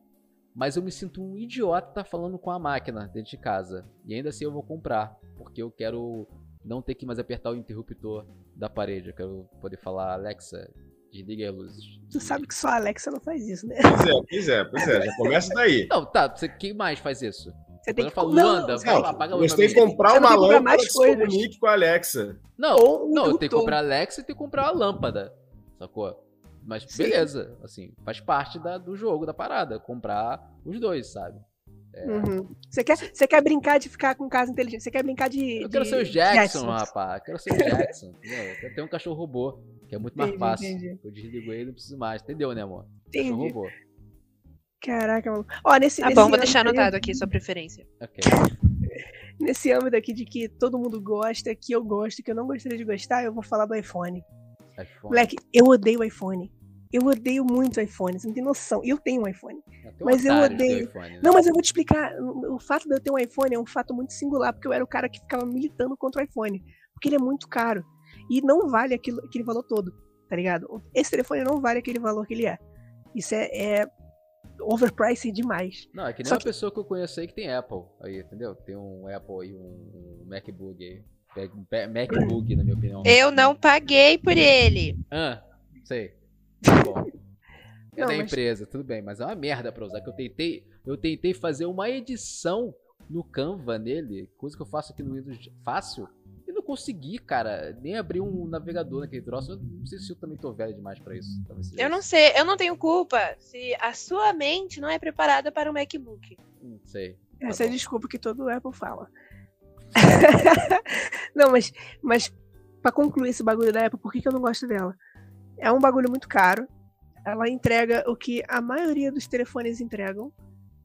Mas eu me sinto um idiota falando com a máquina dentro de casa. E ainda assim eu vou comprar, porque eu quero não ter que mais apertar o interruptor da parede. Eu quero poder falar, Alexa, desliga as luzes. Tu sabe que só a Alexa não faz isso, né? Pois é, pois é, pois é. Já começa daí. Não, tá. Você, quem mais faz isso? Você tem que falar, Luanda, vai lá, paga Você tem que comprar uma lâmpada que se comunique com a Alexa. Não, Ou não, eu tenho que comprar a Alexa e tem que comprar a lâmpada, sacou? Mas Sim. beleza, assim, faz parte da, do jogo, da parada, comprar os dois, sabe? É... Uhum. Você, quer, você quer brincar de ficar com casa inteligente? Você quer brincar de. Eu quero de... ser o Jackson, rapaz. Eu quero ser o Jackson. eu quero ter um cachorro robô, que é muito mais entendi, fácil. Entendi. Eu desligo ele e não preciso mais. Entendeu, né, amor? Entendi. Cachorro robô. Caraca, mano. Ó, nesse, tá nesse bom, vou deixar anotado aqui sua preferência. Ok. nesse âmbito aqui de que todo mundo gosta, que eu gosto, que eu não gostaria de gostar, eu vou falar do iPhone. iPhone. Moleque, eu odeio o iPhone. Eu odeio muito iPhone, você não tem noção. Eu tenho um iPhone. Eu mas eu odeio. IPhone, né? Não, mas eu vou te explicar. O fato de eu ter um iPhone é um fato muito singular, porque eu era o cara que ficava militando contra o iPhone. Porque ele é muito caro. E não vale aquilo, aquele valor todo, tá ligado? Esse telefone não vale aquele valor que ele é. Isso é, é overpriced demais. Não, é que nem Só uma que... pessoa que eu conheço aí que tem Apple aí, entendeu? Tem um Apple aí, um, um MacBook aí. MacBook, na minha opinião. Eu não paguei por ele. Ah, sei. Tá bom. É não, da empresa, tudo bem, mas é uma merda pra usar. Que eu tentei, eu tentei fazer uma edição no Canva nele, coisa que eu faço aqui no Windows fácil consegui, cara, nem abrir um navegador naquele troço. Eu não sei se eu também tô velho demais para isso. Eu não sei, eu não tenho culpa se a sua mente não é preparada para um MacBook. Não sei. Tá Essa é a desculpa que todo Apple fala. não, mas, mas para concluir esse bagulho da Apple, por que, que eu não gosto dela? É um bagulho muito caro. Ela entrega o que a maioria dos telefones entregam,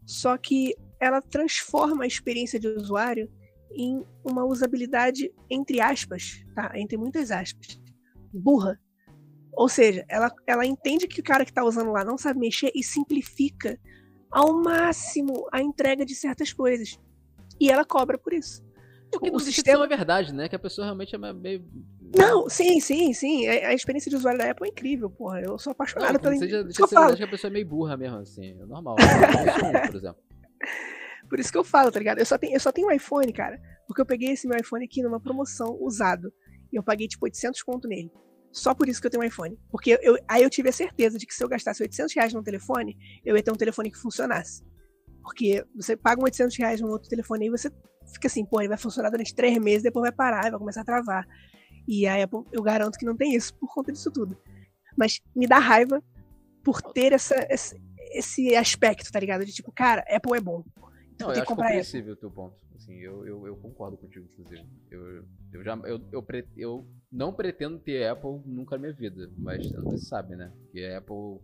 só que ela transforma a experiência de usuário em uma usabilidade, entre aspas, tá? Entre muitas aspas, burra. Ou seja, ela, ela entende que o cara que está usando lá não sabe mexer e simplifica ao máximo a entrega de certas coisas. E ela cobra por isso. O que o sistema é verdade, né? Que a pessoa realmente é meio. Não, sim, sim, sim. A, a experiência de usuário da Apple é incrível, porra. Eu sou apaixonado pela. Seja, deixa de ser verdade que a pessoa é meio burra mesmo, assim. É normal. Eu por exemplo. Por isso que eu falo, tá ligado? Eu só tenho, eu só tenho um iPhone, cara. Porque eu peguei esse meu iPhone aqui numa promoção usado. E eu paguei tipo 800 conto nele. Só por isso que eu tenho um iPhone. Porque eu, aí eu tive a certeza de que se eu gastasse 800 reais num telefone, eu ia ter um telefone que funcionasse. Porque você paga um 800 reais num outro telefone e você fica assim, pô, ele vai funcionar durante três meses, depois vai parar, vai começar a travar. E a Apple, eu garanto que não tem isso por conta disso tudo. Mas me dá raiva por ter essa, esse, esse aspecto, tá ligado? De tipo, cara, Apple é bom. Não, eu acho compreensível o teu ponto. Assim, eu, eu, eu, concordo contigo, inclusive. Eu, eu, já, eu, eu, pre, eu não pretendo ter Apple nunca na minha vida, mas você sabe, né? Que a Apple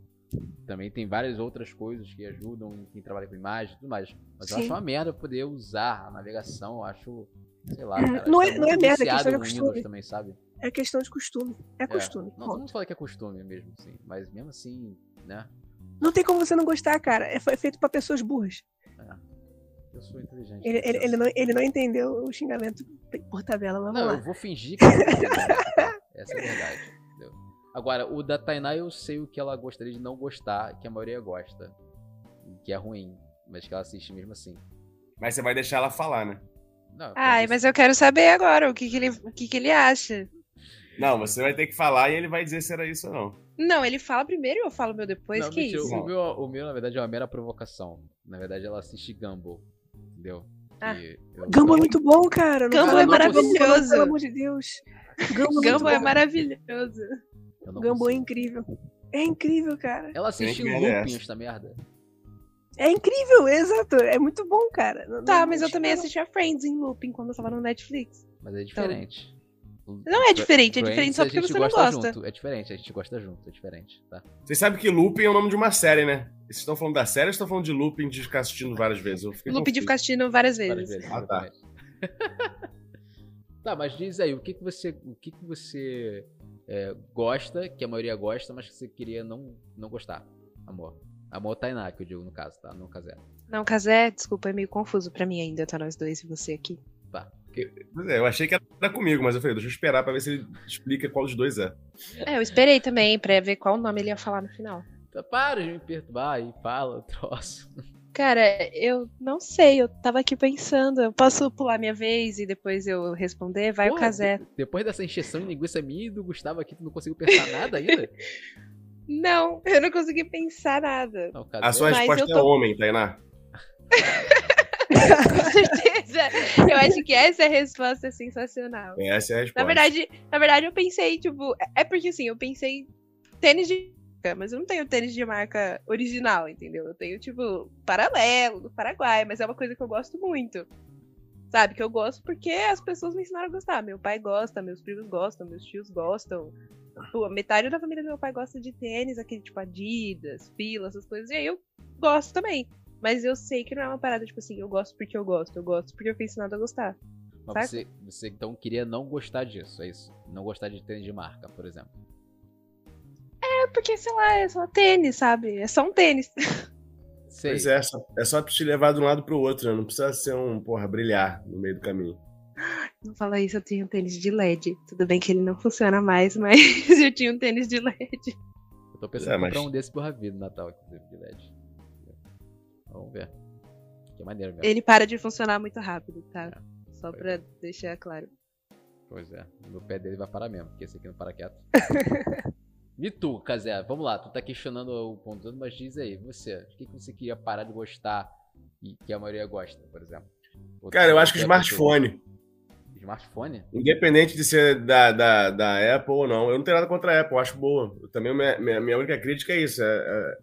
também tem várias outras coisas que ajudam em quem trabalha com imagem e tudo mais. Mas Sim. eu acho uma merda poder usar a navegação, eu acho. Sei lá, cara, não, é, tá não é merda, é questão de costume. Também, sabe? É questão de costume. É, é. costume. Não, vamos falar que é costume mesmo, sim. Mas mesmo assim, né? Não tem como você não gostar, cara. É, é feito para pessoas burras. eu sou inteligente. Ele, ele, ele, não, ele não entendeu o xingamento por tabela, vamos Não, lá. eu vou fingir que eu. Essa é a verdade. entendeu? Agora, o da Tainá eu sei o que ela gostaria de não gostar, que a maioria gosta. Que é ruim, mas que ela assiste mesmo assim. Mas você vai deixar ela falar, né? Não, Ai, mas eu quero saber agora o que, que, ele, o que, que ele acha. Não, você vai ter que falar e ele vai dizer se era isso ou não. Não, ele fala primeiro e eu falo meu depois, Não, que mentira, isso? O meu, o meu, na verdade, é uma mera provocação. Na verdade, ela assiste Gumball. Entendeu? Ah. Eu- Gumball é muito bom, cara. Gumball é maravilhoso. Pelo amor de Deus. Gumball, é, Gumball é maravilhoso. Gumball é consigo. incrível. É incrível, cara. Ela assiste é looping essa? esta merda. É incrível, exato. É muito bom, cara. Não- Tá, não- mas não eu também chega, assistia Friends em looping quando eu tava no Netflix. Mas é diferente. Não é diferente, é diferente só a porque gente você não gosta gosta. Junto. É diferente, a gente gosta junto, é diferente, tá? Vocês sabem que Looping é o nome de uma série, né? Vocês estão falando da série ou estão falando de Looping de ficar assistindo várias vezes? Eu Looping de confuso. ficar assistindo várias vezes. Várias vezes, Ah, tá. tá, mas diz aí, o que que você, o que que você é, gosta, que a maioria gosta, mas que você queria não, não gostar, amor? Amor Tainá, que eu digo no caso, tá? No caso é. Não, Casé, desculpa, é meio confuso pra mim ainda, tá nós dois e você aqui. Tá. É, eu achei que era comigo, mas eu falei, deixa eu esperar pra ver se ele explica qual dos dois é. É, eu esperei também pra ver qual nome ele ia falar no final. Tá, para de me perturbar e fala o troço. Cara, eu não sei, eu tava aqui pensando. Eu posso pular minha vez e depois eu responder? Vai o Porra, Casé. de- depois dessa encheção de linguiça minha e do Gustavo aqui, tu não conseguiu pensar nada ainda? Não, eu não consegui pensar nada. Não, A sua Mas resposta é tô- homem, Tainá. Com certeza. Eu acho que essa resposta é sensacional. Essa é a resposta. Na verdade, na verdade, eu pensei, tipo, é porque assim, eu pensei tênis de marca, mas eu não tenho tênis de marca original, entendeu? Eu tenho, tipo, paralelo do Paraguai, mas é uma coisa que eu gosto muito. Sabe? Que eu gosto porque as pessoas me ensinaram a gostar. Meu pai gosta, meus primos gostam, meus tios gostam. Pô, metade da família do meu pai gosta de tênis, aquele tipo Adidas, Fila, essas coisas. E aí eu gosto também. Mas eu sei que não é uma parada, tipo assim, eu gosto porque eu gosto, eu gosto porque eu fui ensinado a gostar. Mas você, você então queria não gostar disso, é isso? Não gostar de tênis de marca, por exemplo. É porque, sei lá, é só tênis, sabe? É só um tênis. Sei. Pois é, só- é só te levar de um lado pro outro, né? Não precisa ser um, porra, brilhar no meio do caminho. Não fala isso, eu tinha um tênis de LED. Tudo bem que ele não funciona mais, mas eu tinha um tênis de LED. Eu tô pensando É, em mas- comprar um desse pro Ravi no Natal, inclusive, de LED. Vamos ver. Que maneiro mesmo. Ele para de funcionar muito rápido, tá? Só pra deixar claro. Pois é, no pé dele vai parar mesmo, porque esse aqui não para quieto. e tu, Kazé, vamos lá, tu tá questionando o ponto todo, mas diz aí, você, o que, que você queria parar de gostar e que a maioria gosta, por exemplo? Cara, eu acho que quer smartphone, pessoa- Smartphone? independente de ser da, da, da Apple ou não, eu não tenho nada contra a Apple, eu acho boa. Eu também, minha, minha, minha única crítica é isso, é,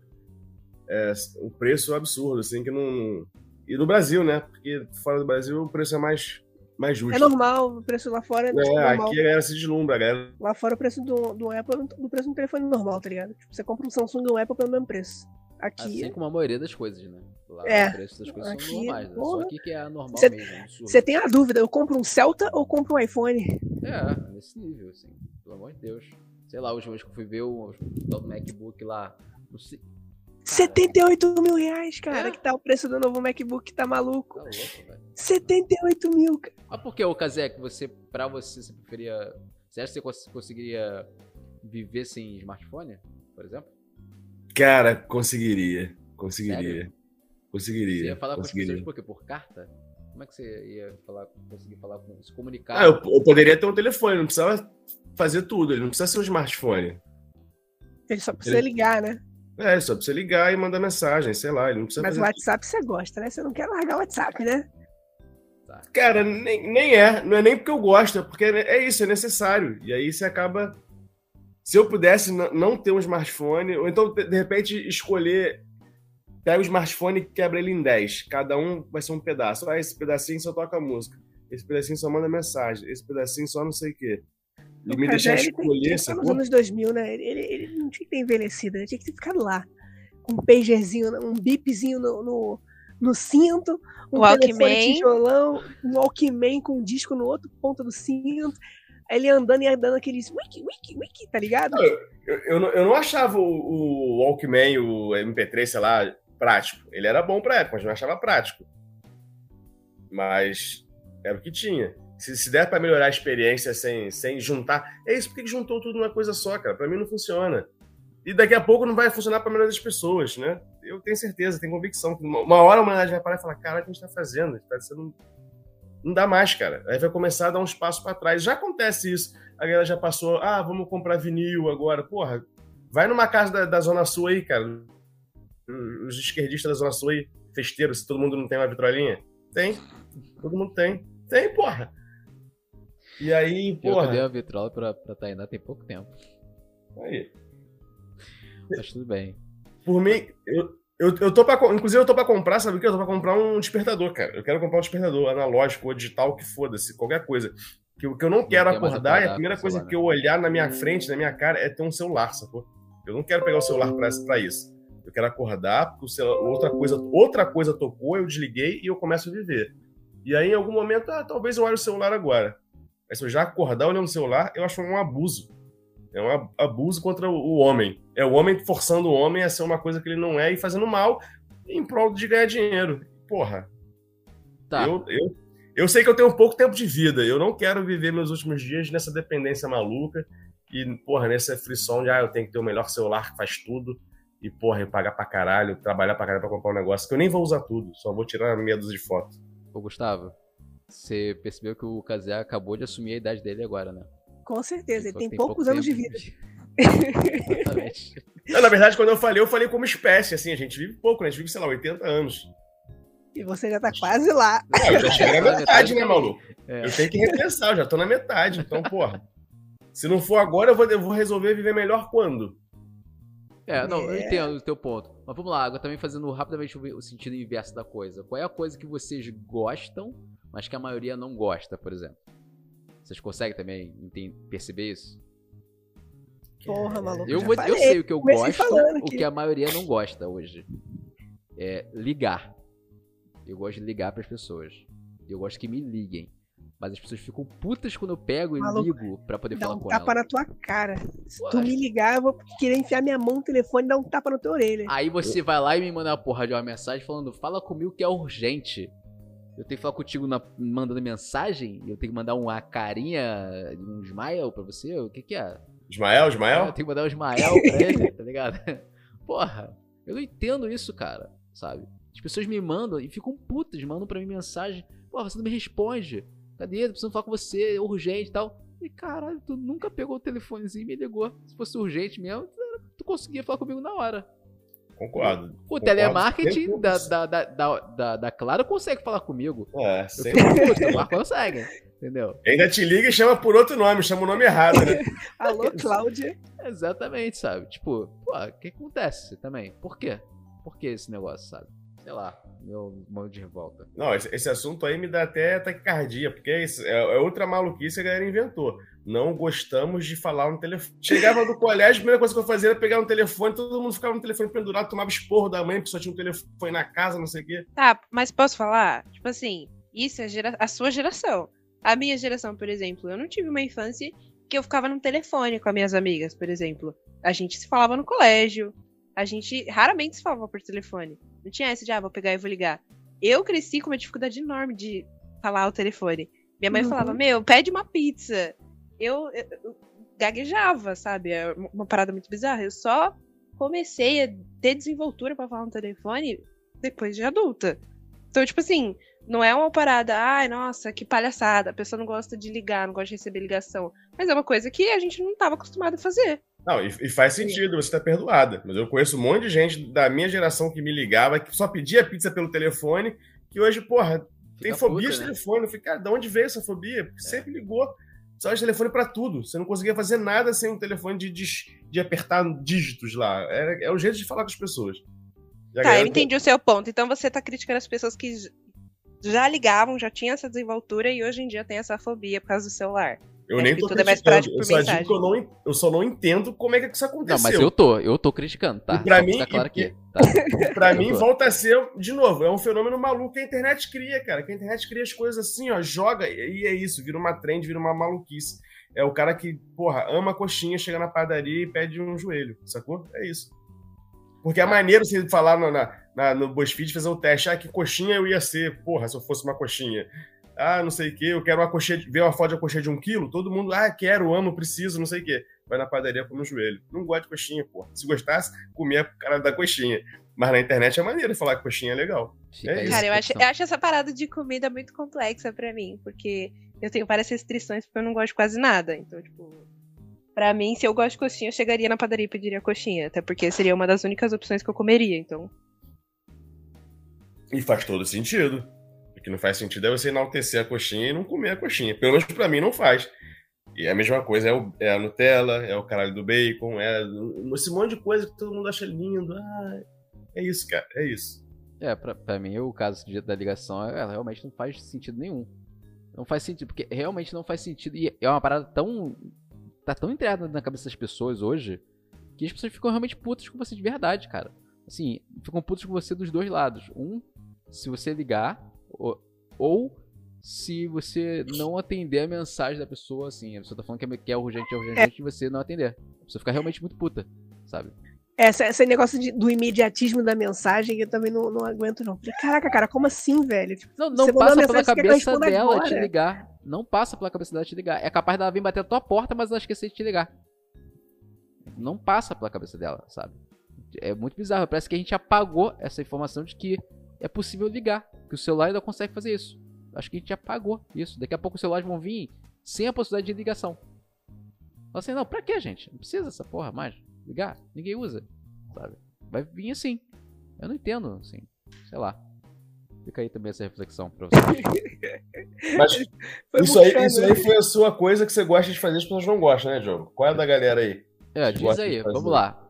é, é um preço absurdo, assim, que não... E no Brasil, né? Porque fora do Brasil o preço é mais, mais justo. É normal, o preço lá fora é, É, normal. aqui a galera se deslumbra, galera Lá fora o preço do, do Apple do preço do telefone normal, tá ligado? Tipo, você compra um Samsung e um Apple pelo mesmo preço. Aqui, Assim como a maioria das coisas, né? Lá É, o preço das coisas são aqui, normais, né? Só aqui que é anormal Cê- mesmo, você tem a dúvida, eu compro um Celta ou compro um iPhone? É, nesse nível, assim, pelo amor de Deus. Sei lá, a última vez que eu fui ver o, o MacBook lá, não sei, 78 mil reais, cara, É? que tá o preço do novo MacBook, tá maluco. tá louco, velho. 78 mil, cara. Ah, por que, ô que você, pra você, você preferia. Você acha que você cons- conseguiria viver sem smartphone, por exemplo? Cara, conseguiria. Conseguiria. Você Conseguiria. ia falar com as conseguiria. pessoas por quê? Por carta? Como é que você ia falar, conseguir falar com. se comunicar? Ah, eu, eu poderia ter um telefone, não precisava fazer tudo, ele não precisa ser um smartphone. Ele só precisa Ele- ligar, né? É, só precisa ligar e mandar mensagem, sei lá, ele não precisa Mas o. WhatsApp você gosta, né? Você não quer largar o WhatsApp, né? Tá. Cara, nem, nem é, não é nem porque eu gosto, é porque é isso, é necessário. E aí você acaba. Se eu pudesse não ter um smartphone, ou então, de repente, escolher. Pega o smartphone e quebra ele em 10. Cada um vai ser um pedaço. Ah, esse pedacinho só toca música. Esse pedacinho só manda mensagem. Esse pedacinho só não sei o quê. E O me deixar escolher, ele nos sacou? anos 2000, né? Ele, ele, ele não tinha que ter envelhecido, ele tinha que ter ficado lá. Com um pagerzinho, um bipzinho no, no, no cinto, um Walkman. telefone tijolão, um Walkman com um disco no outro ponto do cinto. Aí ele andando e andando aqueles wiki, wiki, wiki, tá ligado? Eu, eu, não, eu não achava o, o Walkman, o MP3, sei lá, prático. Ele era bom pra época, mas não achava prático. Mas era o que tinha. Se, se der para melhorar a experiência sem, sem juntar. É isso porque juntou tudo numa coisa só, cara. Para mim não funciona. E daqui a pouco não vai funcionar para a maioria das pessoas, né? Eu tenho certeza, tenho convicção. Que uma hora a humanidade vai parar e falar: cara, o que a gente tá fazendo? Tá sendo... Não dá mais, cara. Aí vai começar a dar uns passos para trás. Já acontece isso. A galera já passou, ah, vamos comprar vinil agora. Porra, vai numa casa da, da Zona Sul aí, cara. Os esquerdistas da Zona Sul aí, festeiros, se todo mundo não tem uma vitrolinha. Tem. Todo mundo tem. Tem, porra. E aí, porra. Eu dei a vitrola pra, pra Tainá tem pouco tempo. Aí. Mas tudo bem. Por mim, eu, eu, eu tô pra. Inclusive, eu tô pra comprar, sabe o que? Eu tô pra comprar um despertador, cara. Eu quero comprar um despertador analógico ou digital, que foda-se, qualquer coisa. Que o que eu não quero não acordar e a primeira coisa celular, que eu olhar na minha frente, na minha cara, é ter um celular, sacou? Eu não quero pegar o celular pra, pra isso. Eu quero acordar, porque o celular, outra, coisa, outra coisa tocou, eu desliguei e eu começo a viver. E aí, em algum momento, ah, talvez eu olhe o celular agora. Mas se eu já acordar olhando o celular, eu acho um abuso. É um abuso contra o homem. É o homem forçando o homem a ser uma coisa que ele não é e fazendo mal em prol de ganhar dinheiro. Porra. Tá. Eu, eu, eu sei que eu tenho pouco tempo de vida. Eu não quero viver meus últimos dias nessa dependência maluca e, porra, nessa frição de, ah, eu tenho que ter o melhor celular que faz tudo e, porra, eu pagar pra caralho, trabalhar pra caralho pra comprar um negócio que eu nem vou usar tudo, só vou tirar meia dúzia de foto. Ô, Gustavo, você percebeu que o Kazé acabou de assumir a idade dele agora, né? Com certeza, ele, tem, tem poucos anos de vida. Exatamente. Não, na verdade, quando eu falei, eu falei como espécie, assim, a gente vive pouco, né? A gente vive, sei lá, 80 anos. E você já tá quase lá. Não, eu já cheguei na metade, né, maluco? É. Eu tenho que repensar, eu já tô na metade, então, porra. Se não for agora, eu vou, eu vou resolver viver melhor quando? É, não, é. eu entendo o teu ponto. Mas vamos lá, agora também fazendo rapidamente o sentido inverso da coisa. Qual é a coisa que vocês gostam, mas que a maioria não gosta, por exemplo? Vocês conseguem também perceber isso? Porra, maluco. Eu, vou, eu sei o que eu gosto, o que a maioria não gosta hoje. É ligar. Eu gosto de ligar para as pessoas. Eu gosto que me liguem. Mas as pessoas ficam putas quando eu pego Maluco, e ligo pra poder falar um com ela. Dá um tapa na tua cara. Se tu me ligar, eu vou querer enfiar minha mão no telefone e dar um tapa na tua orelha. Aí você vai lá e me manda uma porra de uma mensagem falando, fala comigo que é urgente. Eu tenho que falar contigo na, mandando mensagem? Eu tenho que mandar uma carinha, um smile pra você? O que que é? Ismael, Ismael? É, eu tenho que mandar um Ismael pra ele, tá ligado? Porra, eu não entendo isso, cara, sabe? As pessoas me mandam e ficam putas, mandam pra mim mensagem. Porra, você não me responde. Cadê? Tô precisando falar com você, é urgente e tal. E caralho, tu nunca pegou o telefonezinho e me ligou. Se fosse urgente mesmo, tu conseguia falar comigo na hora. Concordo. O concordo, telemarketing da, da, da, da, da, da Claro consegue falar comigo. É, fico puto, consegue. Entendeu? Ainda te liga e chama por outro nome, chama o nome errado, né? Alô, Cláudia. Exatamente, sabe? Tipo, pô, o que acontece também? Por quê? Por que esse negócio, sabe? Sei lá meu mão de revolta. Não, esse, esse, assunto aí me dá até taquicardia, porque é, isso, é, é, outra maluquice que a galera inventou. Não gostamos de falar no telefone. Chegava do colégio, a primeira coisa que eu fazia era pegar um telefone, todo mundo ficava no telefone pendurado, tomava esporro da mãe, porque só tinha um telefone na casa, não sei o quê. Tá, mas posso falar? Tipo assim, isso é gera... a sua geração. A minha geração, por exemplo, eu não tive uma infância que eu ficava no telefone com as minhas amigas, por exemplo. A gente se falava no colégio, a gente raramente se falava por telefone. Não tinha essa de, ah, vou pegar e vou ligar. Eu cresci com uma dificuldade enorme de falar ao telefone. Minha mãe uhum. falava, meu, pede uma pizza. Eu, eu, eu, gaguejava, sabe? É uma parada muito bizarra. Eu só comecei a ter desenvoltura para falar no telefone depois de adulta. Então, tipo assim, não é uma parada, ai, nossa, que palhaçada, a pessoa não gosta de ligar, não gosta de receber ligação. Mas é uma coisa que a gente não estava acostumado a fazer. Não, e, e faz sentido, você tá perdoada. Mas eu conheço um monte de gente da minha geração que me ligava, que só pedia pizza pelo telefone, que hoje, porra, tem Fica fobia puta, de né? telefone. Eu falei, cara, de onde veio essa fobia? Porque é. sempre ligou. Só de telefone para tudo. Você não conseguia fazer nada sem um telefone de, de, de apertar dígitos lá. É, é o jeito de falar com as pessoas. Tá, eu entendi o seu ponto. Então você tá criticando as pessoas que já ligavam, já tinham essa desenvoltura e hoje em dia tem essa fobia por causa do celular. Eu nem tô tudo é mais prático eu só digo que eu, não, eu só não entendo como é que isso aconteceu. Não, mas eu tô, eu tô criticando, tá? E pra mim, tá claro que, tá. pra mim volta a ser, de novo, é um fenômeno maluco que a internet cria, cara. Que a internet cria as coisas assim, ó, joga e é isso, vira uma trend, vira uma maluquice. É o cara que, porra, ama coxinha, chega na padaria e pede um joelho, sacou? É isso. Porque a maneira de falar na, na, no BuzzFeed fazer o teste. Ah, que coxinha eu ia ser, porra, se eu fosse uma coxinha. Ah, não sei o que, eu quero uma coxinha, ver uma foto de uma coxinha de um quilo, todo mundo, ah, quero, amo, preciso, não sei o que. Vai na padaria com no joelho. Não gosta de coxinha, porra. Se gostasse, comia a cara da coxinha. Mas na internet é maneiro falar que coxinha é legal. Fica É aí isso. Cara, eu acho, reflexão. eu acho essa parada de comida muito complexa pra mim, porque eu tenho várias restrições porque eu não gosto de quase nada. Então, tipo, pra mim, se eu gosto de coxinha, eu chegaria na padaria e pediria coxinha. Até porque seria uma das únicas opções que eu comeria, então. E faz todo sentido. O que não faz sentido é você enaltecer a coxinha e não comer a coxinha. Pelo menos pra mim não faz. E é a mesma coisa, é, o- é a Nutella, é o caralho do bacon, é esse monte de coisa que todo mundo acha lindo. Ah, é isso, cara, é isso. É, pra, pra mim, o caso da ligação é, ela realmente não faz sentido nenhum. Não faz sentido, porque realmente não faz sentido. E é uma parada tão. Tá tão entrada na cabeça das pessoas hoje que as pessoas ficam realmente putas com você de verdade, cara. Assim, ficam putas com você dos dois lados. Um, se você ligar, ou, ou se você não atender a mensagem da pessoa, assim, a pessoa tá falando que é, que é urgente, é urgente, e você não atender. A pessoa fica realmente muito puta, sabe? Essa, esse negócio de- do imediatismo da mensagem eu também não, não aguento, não. Caraca, cara, como assim, velho? Tipo, Não, não passa pela cabeça dela te agora? ligar. Não passa pela cabeça dela te ligar. É capaz dela vir bater na tua porta, mas ela esquecer de te ligar. Não passa pela cabeça dela, sabe? É muito bizarro. Parece que a gente apagou essa informação de que é possível ligar. Que o celular ainda consegue fazer isso. Acho que a gente apagou isso. Daqui a pouco os celulares vão vir sem a possibilidade de ligação. Fala assim, não, pra que, gente? Não precisa dessa porra mais. Ligar? Ninguém usa. Sabe? Vai vir assim. Eu não entendo, assim. Sei lá. Fica aí também essa reflexão pra vocês. Mas foi isso aí, isso né? aí foi a sua coisa que você gosta de fazer, as pessoas não gostam, né, Diogo? Qual é a da galera aí? É, diz aí, vamos lá.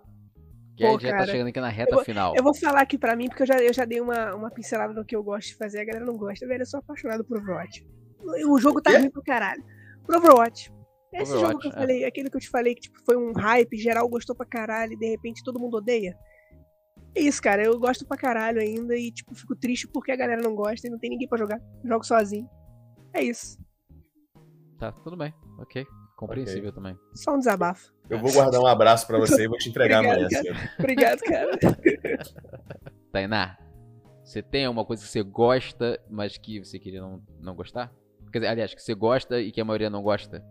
Pô, gente já tá chegando aqui na reta eu vou- final. Eu vou falar aqui pra mim, porque eu já, eu já dei uma, uma pincelada no que eu gosto de fazer, a galera não gosta. Velho, eu sou apaixonado por Overwatch. O jogo tá ruim pra caralho. Por Overwatch. Esse Overwatch, jogo que eu é. falei, aquele que eu te falei que tipo, foi um hype, geral gostou pra caralho, e de repente todo mundo odeia. É isso, cara. Eu gosto pra caralho ainda e, tipo, fico triste porque a galera não gosta e não tem ninguém pra jogar. Jogo sozinho. É isso. Tá, tudo bem. Ok. Compreensível também. Só um desabafo. Eu vou guardar um abraço pra você e vou te entregar Obrigado, amanhã cara. Obrigado, cara. Tainá, você tem alguma coisa que você gosta, mas que você queria não, não gostar? Quer dizer, aliás, que você gosta e que a maioria não gosta?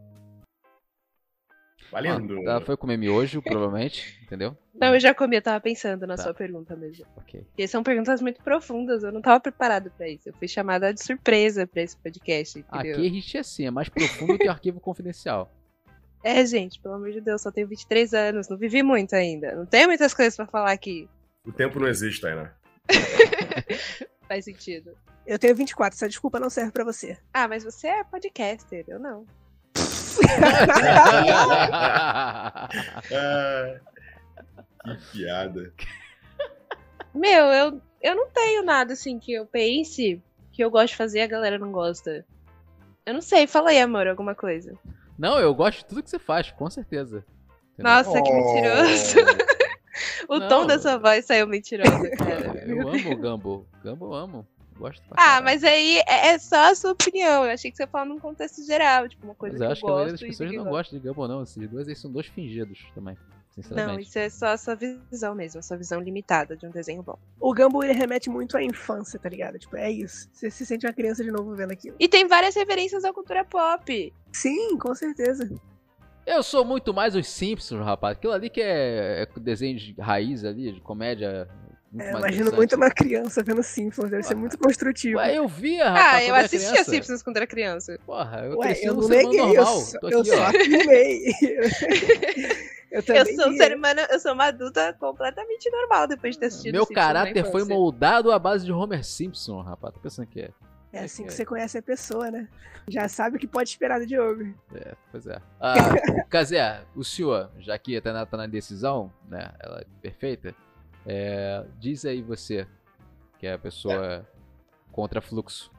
Valendo. Ah, ela foi comer miojo, provavelmente, entendeu? Não, eu já comi, eu tava pensando na Tá. sua pergunta mesmo. Ok. Porque são perguntas muito profundas, eu não tava preparado pra isso. Eu fui chamada de surpresa pra esse podcast, entendeu? Aqui a gente é assim, é mais profundo que o arquivo confidencial. É, gente, pelo amor de Deus, só tenho 23 anos, não vivi muito ainda. Não tenho muitas coisas pra falar aqui. O tempo não existe, Tainá. Faz sentido. Eu tenho 24, essa desculpa não serve pra você. Ah, mas você é podcaster, eu não. Ah, que piada. Meu, eu, eu não tenho nada assim que eu pense que eu gosto de fazer e a galera não gosta. Eu não sei, fala aí, amor, alguma coisa. não, eu gosto de tudo que você faz, com certeza. Entendeu? Nossa, que mentiroso. O Não. tom da sua voz saiu mentiroso, cara. É, Eu amo o. Gumbo eu amo. Gosto pra Ah, caralho. mas aí é é só a sua opinião. Eu achei que você falava num contexto geral, tipo, uma coisa Mas eu acho que que a maioria gosto das pessoas não gosta. de Gumbo, não. Esses dois aí são dois fingidos também. Não, isso é só a sua visão mesmo, a sua visão limitada de um desenho bom. O Gumball ele remete muito à infância, tá ligado? Tipo, é isso. Você se sente uma criança de novo vendo aquilo. E tem várias referências à cultura pop. Sim, com certeza. Eu sou muito mais os Simpsons, rapaz. Aquilo ali que é, é desenho de raiz ali, de comédia. Muito É, mais imagino muito uma criança vendo Simpsons, deve ser muito construtivo. Ué, eu via, rapaz. ah, eu assistia criança. Simpsons quando era criança. Porra, eu Ué, cresci eu um ser humano normal. eu, Tô eu aqui, só ó. afirmei. eu Eu também sou um ser humano, eu sou uma adulta completamente normal depois de ter assistido Meu Simpsons caráter foi moldado à base de Homer Simpson, rapaz. Tô pensando que é. É assim que você conhece a pessoa, né? Já sabe o que pode esperar do Diogo. É, pois é. Ah, Cazé, o senhor, já que a Tainá tá na decisão, né? Ela é perfeita. É, diz aí você, que é a pessoa contra fluxo.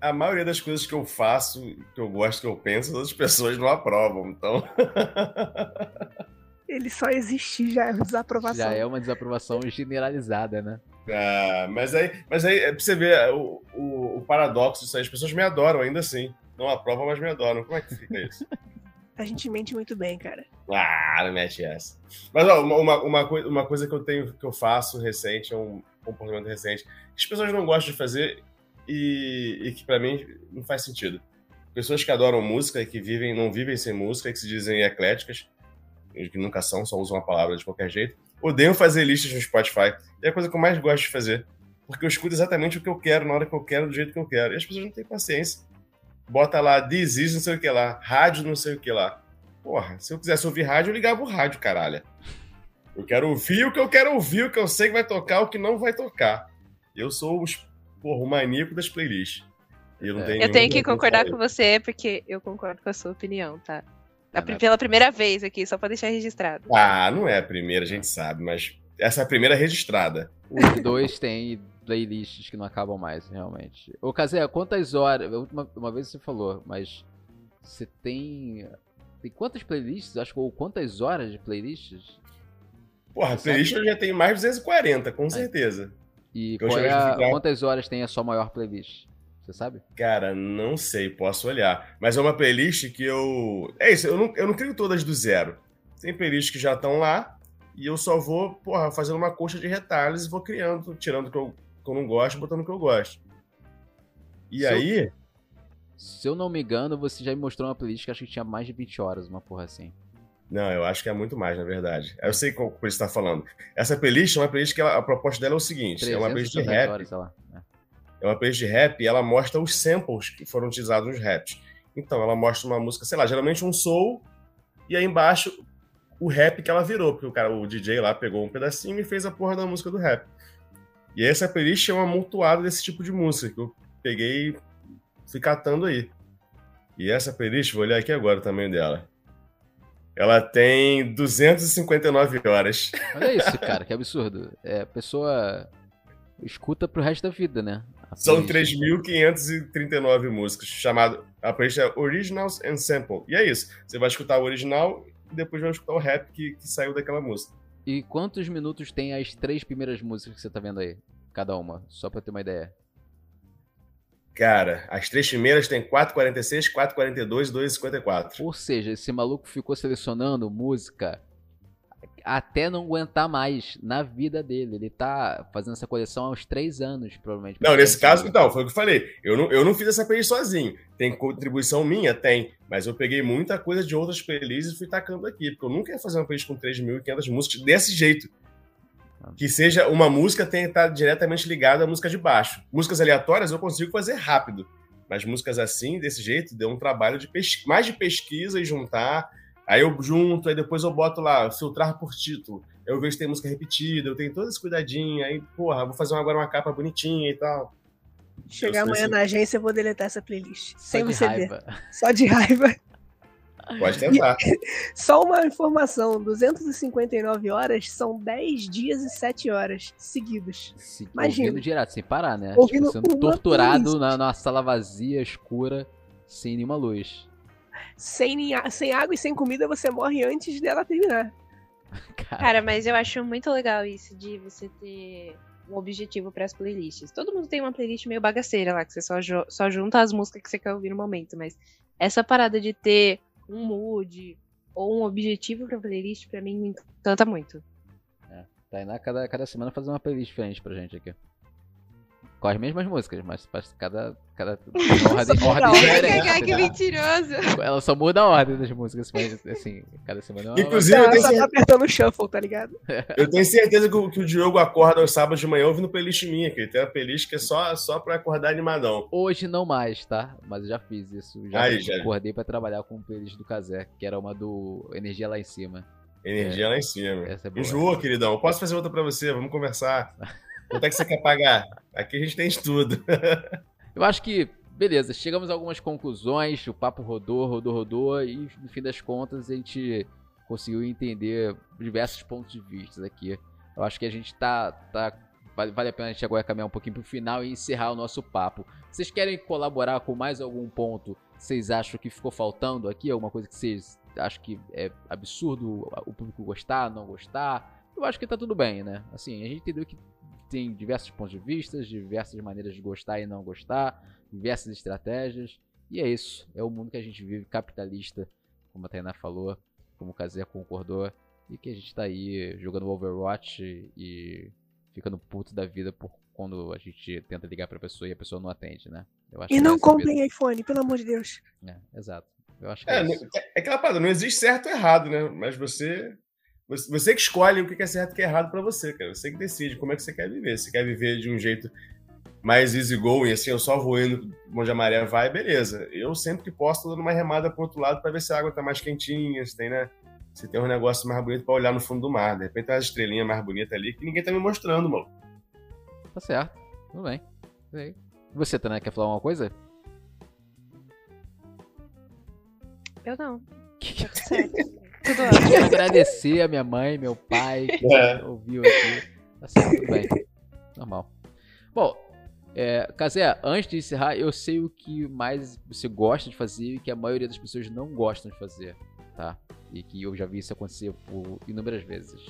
A maioria das coisas que eu faço, que eu gosto, que eu penso, as outras pessoas não aprovam. Então, Ele só existir já é uma desaprovação. Já é uma desaprovação generalizada, né? ah, mas aí, mas aí é pra você ver o, o, o paradoxo disso aí. As pessoas me adoram ainda assim. Não aprovam, mas me adoram. Como é que fica isso? A gente mente muito bem, cara. Ah, não mete essa. Mas ó, uma, uma, uma, coi- uma coisa que eu tenho que eu faço recente é um comportamento recente, que as pessoas não gostam de fazer e, e que para mim não faz sentido. Pessoas que adoram música e que vivem, não vivem sem música, que se dizem ecléticas, que nunca são, só usam a palavra de qualquer jeito, odeiam fazer listas no Spotify. É a coisa que eu mais gosto de fazer. Porque eu escuto exatamente o que eu quero, na hora que eu quero, do jeito que eu quero. E as pessoas não têm paciência. Bota lá, diz não sei o que lá, rádio, não sei o que lá. Porra, se eu quisesse ouvir rádio, eu ligava o rádio, caralho. Eu quero ouvir o que eu quero ouvir, o que eu sei que vai tocar, o que não vai tocar. Eu sou os, porra, o maníaco das playlists. Eu, não é. tenho eu tenho que concordar com você, porque eu concordo com a sua opinião, tá? A, pela primeira vez aqui, só pra deixar registrado. Ah, não é a primeira, a gente sabe, mas essa é a primeira registrada. Os dois têm playlists que não acabam mais, realmente. Ô, Kazé, quantas horas. Uma, uma vez você falou, mas você tem. Tem quantas playlists? Acho que ou quantas horas de playlists? Porra, playlist eu já tenho mais de 240, com certeza. E é a, quantas horas tem a sua maior playlist? Você sabe? Cara, não sei, posso olhar. Mas é uma playlist que eu. É isso, eu não, eu não crio todas do zero. Tem playlists que já estão lá, e eu só vou, porra, fazendo uma coxa de retalhos e vou criando, tirando o que eu, que eu não gosto, botando o que eu gosto. E se aí. Eu, se eu não me engano, você já me mostrou uma playlist que acho que tinha mais de 20 horas, uma porra assim. Não, eu acho que é muito mais, na verdade. Eu sei qual você está falando. Essa playlist é uma playlist que ela, a proposta dela é o seguinte: é uma playlist de rap. Horas, é. é uma playlist de rap e ela mostra os samples que foram utilizados nos raps. Então, ela mostra uma música, sei lá, geralmente um soul, e aí embaixo o rap que ela virou, porque o cara, o DJ lá pegou um pedacinho e fez a porra da música do rap. E essa playlist é uma amontoada desse tipo de música que eu peguei fui catando aí. E essa playlist, vou olhar aqui agora tamanho dela. Ela tem 259 horas. Olha isso, cara, que absurdo. É, a pessoa escuta pro resto da vida, né? São 3.539 músicas, chamado a playlist é Originals and Sample. E é isso. Você vai escutar o original e depois vai escutar o rap que, que saiu daquela música. E quantos minutos tem as três primeiras músicas que você tá vendo aí? Cada uma, só pra ter uma ideia. Cara, as três primeiras tem 4,46, 4,42 e 2,54. Ou seja, esse maluco ficou selecionando música até não aguentar mais na vida dele. Ele tá fazendo essa coleção há uns três anos, provavelmente. Não, nesse caso, então, foi o que eu falei. Eu não, eu não fiz essa playlist sozinho. Tem contribuição minha? Tem. Mas eu peguei muita coisa de outras playlists e fui tacando aqui. Porque eu nunca ia fazer uma playlist com 3.500 músicas desse jeito. Que seja uma música tenha estar diretamente ligada à música de baixo. Músicas aleatórias eu consigo fazer rápido. Mas músicas assim, desse jeito, deu um trabalho de mais de pesquisa e juntar Aí eu junto, aí depois eu boto lá, filtrar por título. Eu vejo se tem música repetida, eu tenho todo esse cuidadinho. Aí, porra, vou fazer agora uma capa bonitinha e tal. Chegar amanhã assim. na agência, eu vou deletar essa playlist. Só sem você ver. Só de raiva. Pode tentar. Só uma informação: 259 horas são 10 dias e 7 horas seguidos. Se, Imagina. Ouvindo direto, sem parar, né? Ouvindo tipo, sendo torturado na, numa sala vazia, escura, sem nenhuma luz sem, sem água e sem comida, você morre antes dela terminar. Cara, mas eu acho muito legal isso de você ter um objetivo para as playlists. Todo mundo tem uma playlist meio bagaceira lá, que você só, só junta as músicas que você quer ouvir no momento, mas essa parada de ter um mood ou um objetivo pra playlist, pra mim, me encanta muito. É, Tainá, cada, cada semana faz uma playlist diferente pra gente aqui com as mesmas músicas, mas cada. cada ordem, ordem diferente. Ai, que mentiroso! Ela só muda a ordem das músicas, mas assim, cada semana é Inclusive, eu tenho certeza... tá apertando o shuffle, tá ligado? Eu tenho certeza que o, que o Diogo acorda aos sábados de manhã ouvindo playlist minha, que ele tem uma playlist que é só, só pra acordar animadão. Hoje não mais, tá? Mas eu já fiz isso. Já, Aí, já. acordei pra trabalhar com o playlist do Kazé, que era uma do Energia Lá em Cima. Energia é, lá em cima. Essa é boa. Enjoou, queridão. Posso fazer outra pra você? Vamos conversar. Quanto é que você quer pagar? Aqui a gente tem estudo. Eu acho que, beleza, chegamos a algumas conclusões, o papo rodou, rodou, rodou, e no fim das contas a gente conseguiu entender diversos pontos de vista aqui. Eu acho que a gente tá. tá vale, vale a pena a gente agora caminhar um pouquinho pro final e encerrar o nosso papo. Vocês querem colaborar com mais algum ponto que vocês acham que ficou faltando aqui? Alguma coisa que vocês acham que é absurdo o público gostar, não gostar? Eu acho que tá tudo bem, né? Assim, a gente entendeu que tem diversos pontos de vista, diversas maneiras de gostar e não gostar, diversas estratégias. E é isso. É o mundo que a gente vive, capitalista, como a Tainá falou, como o Kazé concordou, e que a gente tá aí jogando Overwatch e fica no puto da vida por quando a gente tenta ligar pra pessoa e a pessoa não atende, né? Eu acho E que não é a vida. comprem iPhone, pelo amor de Deus. É, exato. Eu acho que é, É, isso. não- é aquela parada, não existe certo ou errado, né? Mas você. Você que escolhe o que é certo e o que é errado pra você, cara. Você que decide como é que você quer viver. Se quer viver de um jeito mais easy going, assim, eu só vou indo onde a maré vai, beleza. Eu sempre que posso, tô dando uma remada pro outro lado pra ver se a água tá mais quentinha, se tem, né? Se tem um negócio mais bonito pra olhar no fundo do mar. De repente tem umas estrelinhas mais bonitas ali que ninguém tá me mostrando, mano. Tá certo. Tudo bem. Tudo bem. E Você, Tana, quer falar alguma coisa? Eu não. Que- Tudo ótimo. agradecer a minha mãe, meu pai, que É. ouviu aqui. Tá certo, tudo bem. Normal. Bom, é, Kazé, antes de encerrar, eu sei o que mais você gosta de fazer e que a maioria das pessoas não gostam de fazer, tá? E que eu já vi isso acontecer por inúmeras vezes.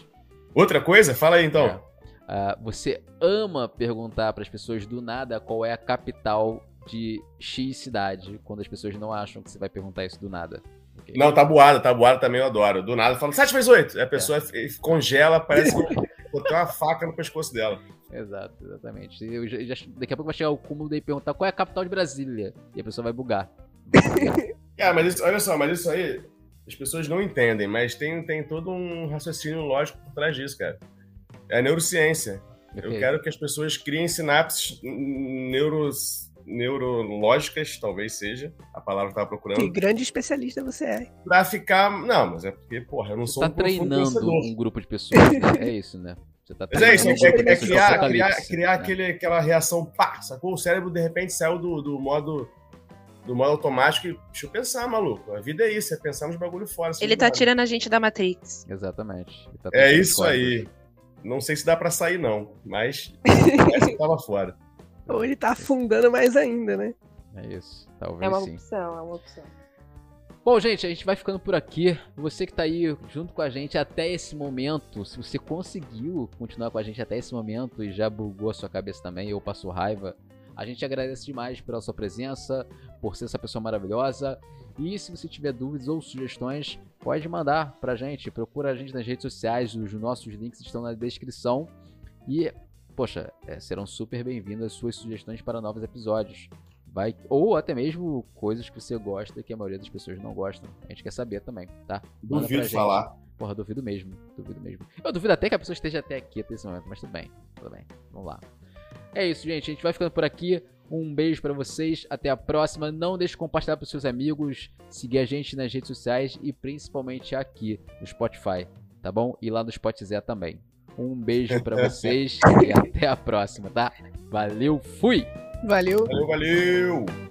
Outra coisa? Fala aí então. É. Ah, você ama perguntar para as pessoas do nada qual é a capital de X cidade, quando as pessoas não acham que você vai perguntar isso do nada. Ok? Não, tabuada, tabuada também eu adoro. Do nada fala 7 vezes 8. Aí a pessoa f- congela, parece que eu botei uma faca no pescoço dela. Exato, exatamente. Eu já- já- daqui a pouco vai chegar o cúmulo de perguntar qual é a capital de Brasília. E a pessoa vai bugar. É, mas isso, olha só, mas isso aí as pessoas não entendem, mas tem, tem todo um raciocínio lógico por trás disso, cara. É a neurociência. Eu Ok? quero que as pessoas criem sinapses neuros, neurológicas, talvez seja a palavra que eu tava Que procurando, grande especialista você é. pra ficar. Não, mas é porque, porra, eu não Você sou tá um treinando um grupo de pessoas. né? É isso, né? Você tá Mas é isso, é, um grupo de é- é pessoas criar, criar, criar né? aquele, aquela reação, pá, sacou? O cérebro de repente saiu do, do modo do modo automático e deixa eu pensar, maluco. A vida é isso, é pensar nos bagulho fora. assim, Ele tá nada. tirando a gente da Matrix. Exatamente. Tá É isso fora. aí. Não sei se dá pra sair, não, mas essa tava fora. Ou ele tá afundando mais ainda, né? É isso. Talvez É uma sim. opção, é uma opção. Bom, gente, a gente vai ficando por aqui. Você que tá aí junto com a gente até esse momento, se você conseguiu continuar com a gente até esse momento e já bugou a sua cabeça também ou passou raiva, a gente agradece demais pela sua presença, por ser essa pessoa maravilhosa. E se você tiver dúvidas ou sugestões, pode mandar pra gente. Procura a gente nas redes sociais, os nossos links estão na descrição. E, poxa, é, serão super bem-vindas as suas sugestões para novos episódios. Vai, ou até mesmo coisas que você gosta que a maioria das pessoas não gostam. A gente quer saber também, tá? Manda Duvido falar. Porra, duvido mesmo. Duvido mesmo. Eu duvido até que a pessoa esteja até aqui até esse momento, mas tudo bem. Tudo bem. Vamos lá. É isso, gente. A gente vai ficando por aqui. Um beijo pra vocês. Até a próxima. Não deixe de compartilhar pros seus amigos. Seguir a gente nas redes sociais e principalmente aqui no Spotify. Tá bom? E lá no Spotify também. Um beijo pra vocês e até a próxima, tá? Valeu, fui! Valeu. Valeu, valeu!